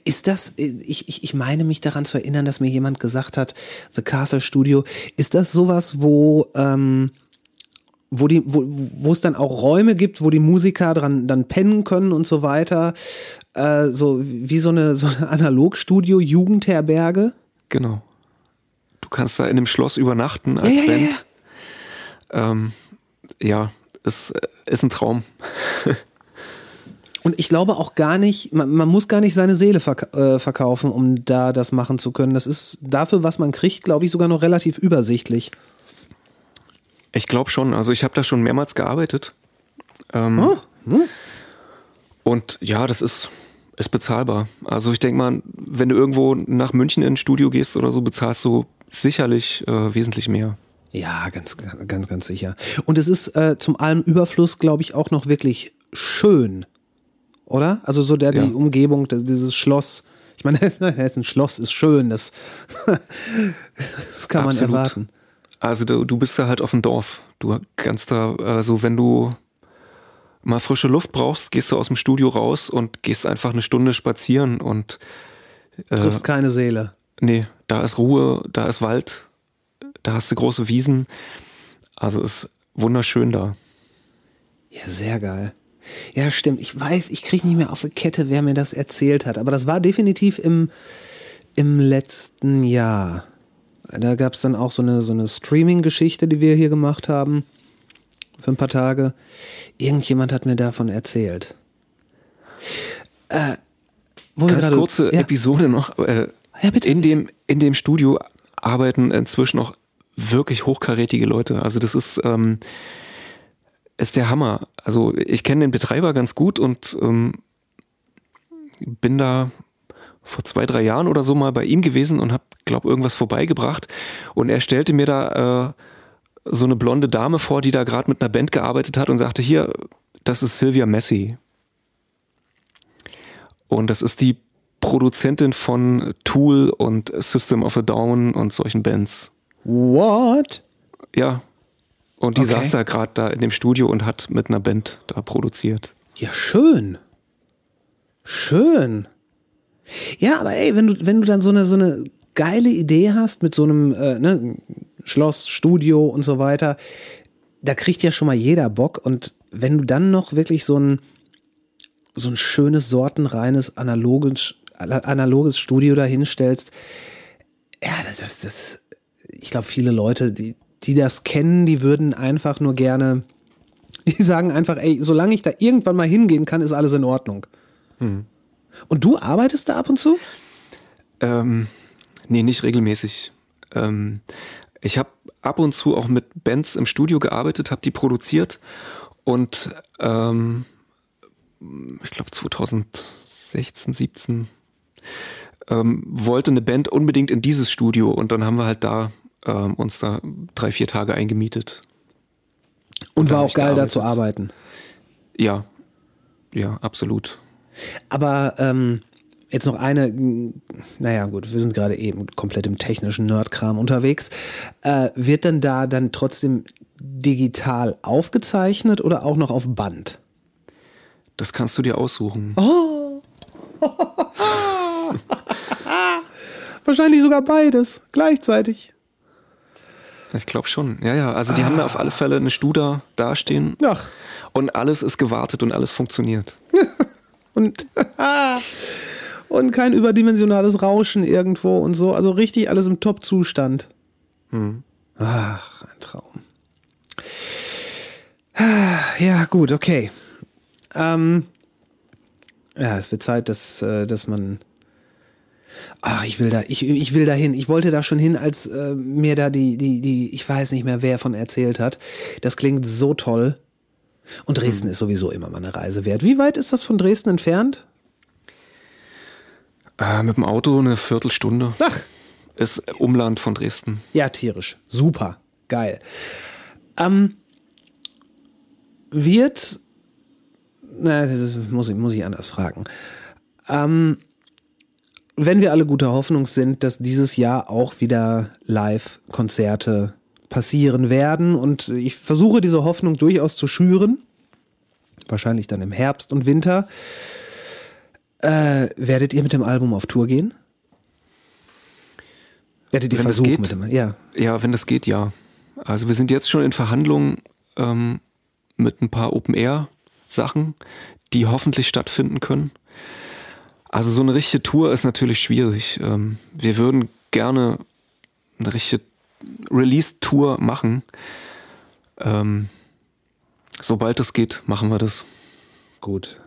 Ist das, ich, ich, ich meine mich daran zu erinnern, dass mir jemand gesagt hat, The Castle Studio, ist das sowas, wo, ähm, wo, die, wo, wo es dann auch Räume gibt, wo die Musiker dran dann pennen können und so weiter, äh, so wie so eine, so eine Analogstudio, Jugendherberge? Genau. Du kannst da in dem Schloss übernachten als Ja, ja, ja, Band. Ähm, ja, ist, äh, ist ein Traum. Und ich glaube auch gar nicht, man, man muss gar nicht seine Seele verk äh, verkaufen, um da das machen zu können. Das ist dafür, was man kriegt, glaube ich, sogar noch relativ übersichtlich. Ich glaube schon. Also ich habe da schon mehrmals gearbeitet. Ähm, Oh, Und ja, das ist, ist bezahlbar. Also ich denke mal, wenn du irgendwo nach München in ein Studio gehst oder so, bezahlst du sicherlich äh, wesentlich mehr. Ja, ganz, ganz, ganz sicher. Und es ist äh, zum allem Überfluss, glaube ich, auch noch wirklich schön. Oder? Also so der, Ja. die Umgebung, dieses Schloss. Ich meine, ein Schloss, ist schön, das, das kann man Absolut. erwarten. Also du, du bist da halt auf dem Dorf. Du kannst da, also wenn du mal frische Luft brauchst, gehst du aus dem Studio raus und gehst einfach eine Stunde spazieren und äh, Triffst keine Seele. nee, da ist Ruhe, da ist Wald, da hast du große Wiesen. Also ist wunderschön da. Ja, sehr geil. Ja, stimmt. Ich weiß, ich kriege nicht mehr auf die Kette, wer mir das erzählt hat. Aber das war definitiv im, im letzten Jahr. Da gab es dann auch so eine, so eine Streaming-Geschichte, die wir hier gemacht haben. Für ein paar Tage. Irgendjemand hat mir davon erzählt. Äh, wo wir Ganz gerade- kurze ja. Episode noch. Äh, Ja, bitte, in, bitte. Dem, in dem Studio arbeiten inzwischen auch wirklich hochkarätige Leute. Also das ist, ähm, ist der Hammer. Also ich kenne den Betreiber ganz gut und ähm, bin da vor zwei, drei Jahren oder so mal bei ihm gewesen und habe, glaube irgendwas vorbeigebracht. Und er stellte mir da äh, so eine blonde Dame vor, die da gerade mit einer Band gearbeitet hat und sagte, hier, das ist Sylvia Messi. Und das ist die Produzentin von Tool und System of a Down und solchen Bands. What? Ja. Und die Okay. saß da gerade da in dem Studio und hat mit einer Band da produziert. Ja, schön. Schön. Ja, aber ey, wenn du, wenn du dann so eine, so eine geile Idee hast mit so einem äh, ne, Schloss, Studio und so weiter, da kriegt ja schon mal jeder Bock. Und wenn du dann noch wirklich so ein, so ein schönes, sortenreines, analoges, analoges Studio da hinstellst, ja, das, das, das ich glaube, viele Leute, die, die das kennen, die würden einfach nur gerne Die sagen einfach, ey, solange ich da irgendwann mal hingehen kann, ist alles in Ordnung. Und du arbeitest da ab und zu? Ähm, nee, nicht regelmäßig. Ähm, ich habe ab und zu auch mit Bands im Studio gearbeitet, habe die produziert und ähm, ich glaube 2016, 17 ähm, wollte eine Band unbedingt in dieses Studio und dann haben wir halt da ähm, uns da drei, vier Tage eingemietet. Und war hab auch geil, da gearbeitet. zu arbeiten. Ja, ja, absolut. Aber ähm, jetzt noch eine, naja gut, wir sind gerade eben komplett im technischen Nerdkram unterwegs. Äh, wird denn da dann trotzdem digital aufgezeichnet oder auch noch auf Band? Das kannst du dir aussuchen. Wahrscheinlich sogar beides gleichzeitig. Ich glaube schon. Ja, ja. Also die haben da auf alle Fälle eine Studa dastehen Ach, und alles ist gewartet und alles funktioniert. und, und kein überdimensionales Rauschen irgendwo und so. Also richtig alles im Top-Zustand. Ach, ein Traum. Ja, gut, okay. Ähm, ja, es wird Zeit, dass, äh, dass man. Ach, ich will da, ich, ich will da hin. Ich wollte da schon hin, als äh, mir da die, die, die, ich weiß nicht mehr, wer von erzählt hat. Das klingt so toll. Und Dresden ist sowieso immer mal eine Reise wert. Wie weit ist das von Dresden entfernt? Äh, mit dem Auto eine Viertelstunde. Ach, Ist Umland von Dresden. Ja, tierisch. Super. Geil. Ähm, wird. Na, das muss ich, muss ich anders fragen. Ähm, wenn wir alle guter Hoffnung sind, dass dieses Jahr auch wieder Live-Konzerte passieren werden und ich versuche diese Hoffnung durchaus zu schüren, wahrscheinlich dann im Herbst und Winter, äh, werdet ihr mit dem Album auf Tour gehen? Werdet ihr Wenn das versuchen geht. mit dem, ja. Ja, wenn das geht, ja. Also wir sind jetzt schon in Verhandlungen ähm, mit ein paar Open-Air-Sachen, die hoffentlich stattfinden können. Also so eine richtige Tour ist natürlich schwierig. Ähm, wir würden gerne eine richtige Release-Tour machen. Ähm, sobald es geht, machen wir das. Gut.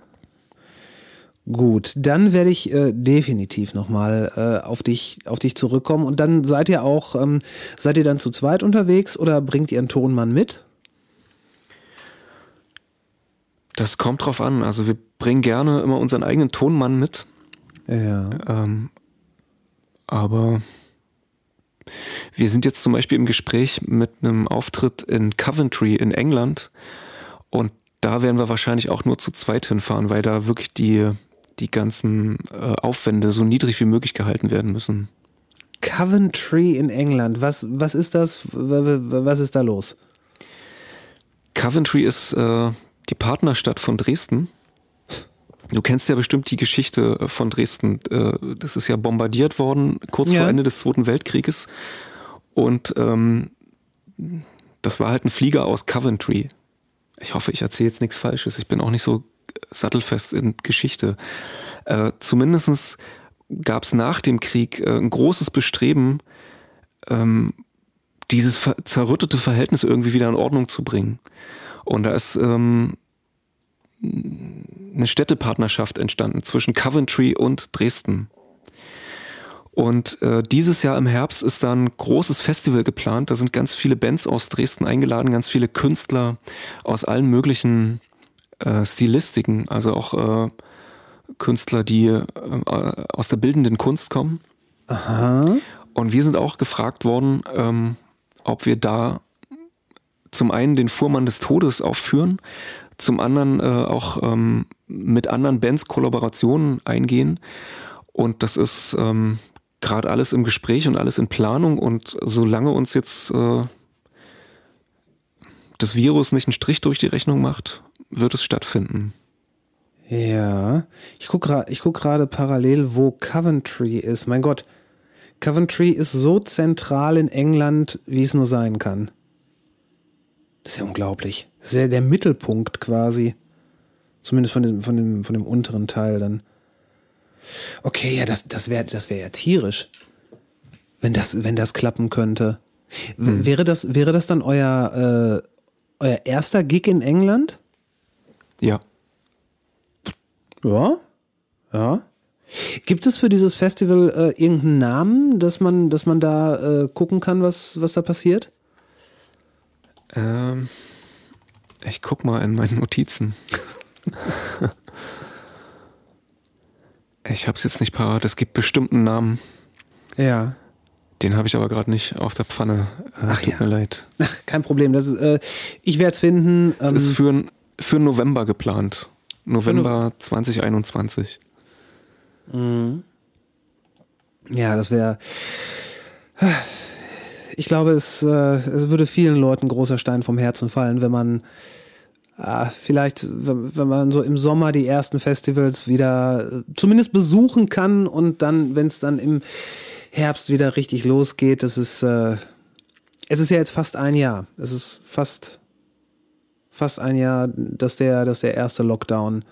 Gut, dann werde ich äh, definitiv nochmal äh, auf dich auf dich zurückkommen und dann seid ihr auch ähm, seid ihr dann zu zweit unterwegs oder bringt ihr einen Tonmann mit? Das kommt drauf an. Also wir bringen gerne immer unseren eigenen Tonmann mit. Ja. Ähm, aber wir sind jetzt zum Beispiel im Gespräch mit einem Auftritt in Coventry in England und da werden wir wahrscheinlich auch nur zu zweit hinfahren, weil da wirklich die, die ganzen äh, Aufwände so niedrig wie möglich gehalten werden müssen. Coventry in England. Was was ist das? Was ist da los? Coventry ist äh, die Partnerstadt von Dresden. Du kennst ja bestimmt die Geschichte von Dresden. Äh, Das ist ja bombardiert worden kurz Ja. vor Ende des Zweiten Weltkrieges. Und ähm, das war halt ein Flieger aus Coventry. Ich hoffe, ich erzähle jetzt nichts Falsches. Ich bin auch nicht so sattelfest in Geschichte. Äh, Zumindest gab es nach dem Krieg äh, ein großes Bestreben, ähm, dieses ver zerrüttete Verhältnis irgendwie wieder in Ordnung zu bringen. Und da ist ähm, eine Städtepartnerschaft entstanden zwischen Coventry und Dresden. Und äh, dieses Jahr im Herbst ist da ein großes Festival geplant. Da sind ganz viele Bands aus Dresden eingeladen, ganz viele Künstler aus allen möglichen äh, Stilistiken, also auch äh, Künstler, die äh, aus der bildenden Kunst kommen. Und wir sind auch gefragt worden, ähm, ob wir da zum einen den Fuhrmann des Todes aufführen, zum anderen äh, auch ähm, mit anderen Bands Kollaborationen eingehen. Und das ist ähm, gerade alles im Gespräch und alles in Planung. Und solange uns jetzt äh, das Virus nicht einen Strich durch die Rechnung macht, wird es stattfinden. Ja, ich gucke ich guck gerade parallel, wo Coventry ist. Mein Gott, Coventry ist so zentral in England, wie es nur sein kann. Das ist ja unglaublich. Das ist ja der Mittelpunkt quasi. Zumindest von dem, von dem, von dem unteren Teil dann. Okay, ja, das, das wäre das wär ja tierisch. Wenn das, wenn das klappen könnte. W- Wäre, das, wäre das dann euer, äh, euer erster Gig in England? Ja. Ja. Ja. Gibt es für dieses Festival äh, irgendeinen Namen, dass man, dass man da äh, gucken kann, was, was da passiert? Ähm, ich guck mal in meinen Notizen. ich hab's jetzt nicht parat. Es gibt bestimmten Namen. Ja. Den habe ich aber gerade nicht auf der Pfanne. Äh, Ach tut ja. mir leid. Ach, kein Problem. Das ist, äh, ich werde es finden. Es Ähm, ist für, für November geplant. November 2021. ja, das wäre. Ich glaube, es, äh, es würde vielen Leuten großer Stein vom Herzen fallen, wenn man ah, vielleicht, wenn, man so im Sommer die ersten Festivals wieder äh, zumindest besuchen kann und dann, wenn es dann im Herbst wieder richtig losgeht, das ist, äh, es ist ja jetzt fast ein Jahr. Es ist fast, fast ein Jahr, dass der, dass der erste Lockdown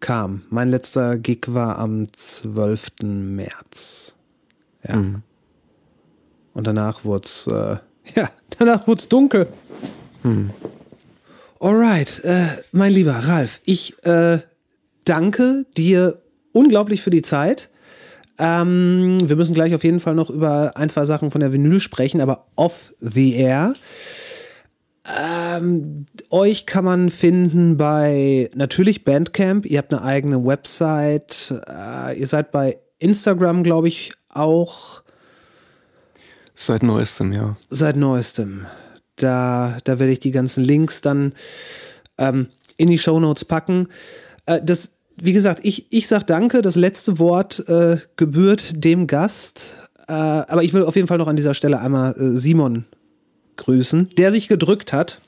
kam. Mein letzter Gig war am 12. März. Ja. Und danach wurde es, äh, ja, danach wurde es dunkel. Alright, äh, mein lieber Ralf, ich äh, danke dir unglaublich für die Zeit. Ähm, wir müssen gleich auf jeden Fall noch über ein, zwei Sachen von der Vinyl sprechen, aber off the air. Ähm, euch kann man finden bei natürlich Bandcamp. Ihr habt eine eigene Website. Äh, ihr seid bei Instagram, glaube ich, auch Seit neuestem, ja. seit neuestem. Da, da werde ich die ganzen Links dann ähm, in die Shownotes packen. Äh, das, wie gesagt, ich, ich sag danke. Das letzte Wort äh, gebührt dem Gast. Äh, aber ich will auf jeden Fall noch an dieser Stelle einmal äh, Simon grüßen, der sich gedrückt hat.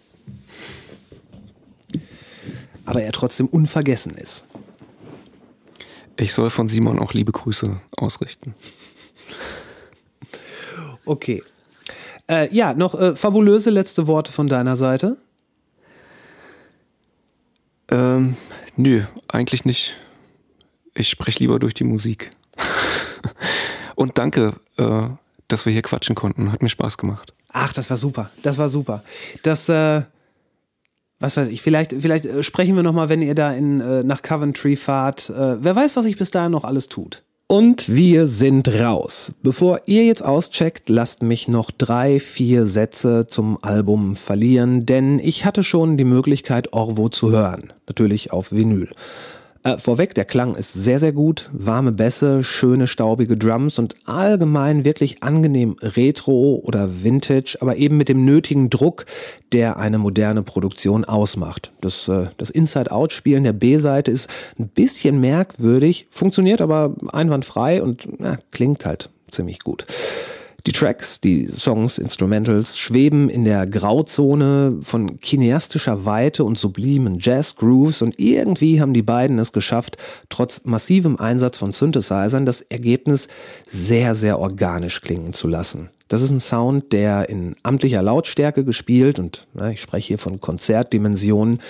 Aber er trotzdem unvergessen ist. Ich soll von Simon auch liebe Grüße ausrichten. Okay. Äh, ja, noch äh, fabulöse letzte Worte von deiner Seite. Ähm, nö, eigentlich nicht. Ich spreche lieber durch die Musik. Und danke, äh, dass wir hier quatschen konnten. Hat mir Spaß gemacht. Ach, das war super. Das war super. Das, äh, was weiß ich, vielleicht, vielleicht äh, sprechen wir nochmal, wenn ihr da in, äh, nach Coventry fahrt. Äh, wer weiß, was sich bis dahin noch alles tut. Und wir sind raus. Bevor ihr jetzt auscheckt, lasst mich noch drei, vier Sätze zum Album verlieren, denn ich hatte schon die Möglichkeit, Orvo zu hören. Natürlich auf Vinyl. Äh, vorweg, der Klang ist sehr, sehr gut. Warme Bässe, schöne staubige Drums und allgemein wirklich angenehm Retro oder Vintage, aber eben mit dem nötigen Druck, der eine moderne Produktion ausmacht. Das, äh, das Inside-Out-Spielen der B-Seite ist ein bisschen merkwürdig, funktioniert aber einwandfrei und na, klingt halt ziemlich gut. Die Tracks, die Songs, Instrumentals schweben in der Grauzone von kineastischer Weite und sublimen Jazz-Grooves und irgendwie haben die beiden es geschafft, trotz massivem Einsatz von Synthesizern das Ergebnis sehr, sehr organisch klingen zu lassen. Das ist ein Sound, der in amtlicher Lautstärke gespielt und na, ich spreche hier von Konzertdimensionen,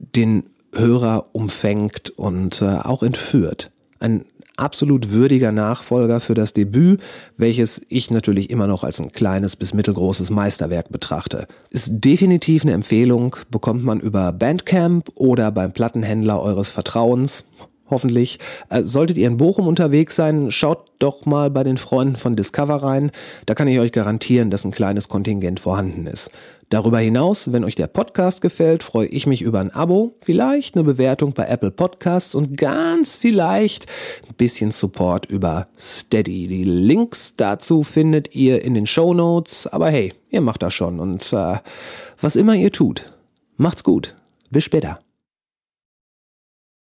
den Hörer umfängt und äh, auch entführt. Ein absolut würdiger Nachfolger für das Debüt, welches ich natürlich immer noch als ein kleines bis mittelgroßes Meisterwerk betrachte. Ist definitiv eine Empfehlung, bekommt man über Bandcamp oder beim Plattenhändler eures Vertrauens. Hoffentlich. Äh, solltet ihr in Bochum unterwegs sein, schaut doch mal bei den Freunden von Discover rein. Da kann ich euch garantieren, dass ein kleines Kontingent vorhanden ist. Darüber hinaus, wenn euch der Podcast gefällt, freue ich mich über ein Abo, vielleicht eine Bewertung bei Apple Podcasts und ganz vielleicht ein bisschen Support über Steady. Die Links dazu findet ihr in den Show Notes. Aber hey, ihr macht das schon und äh, was immer ihr tut, macht's gut. Bis später.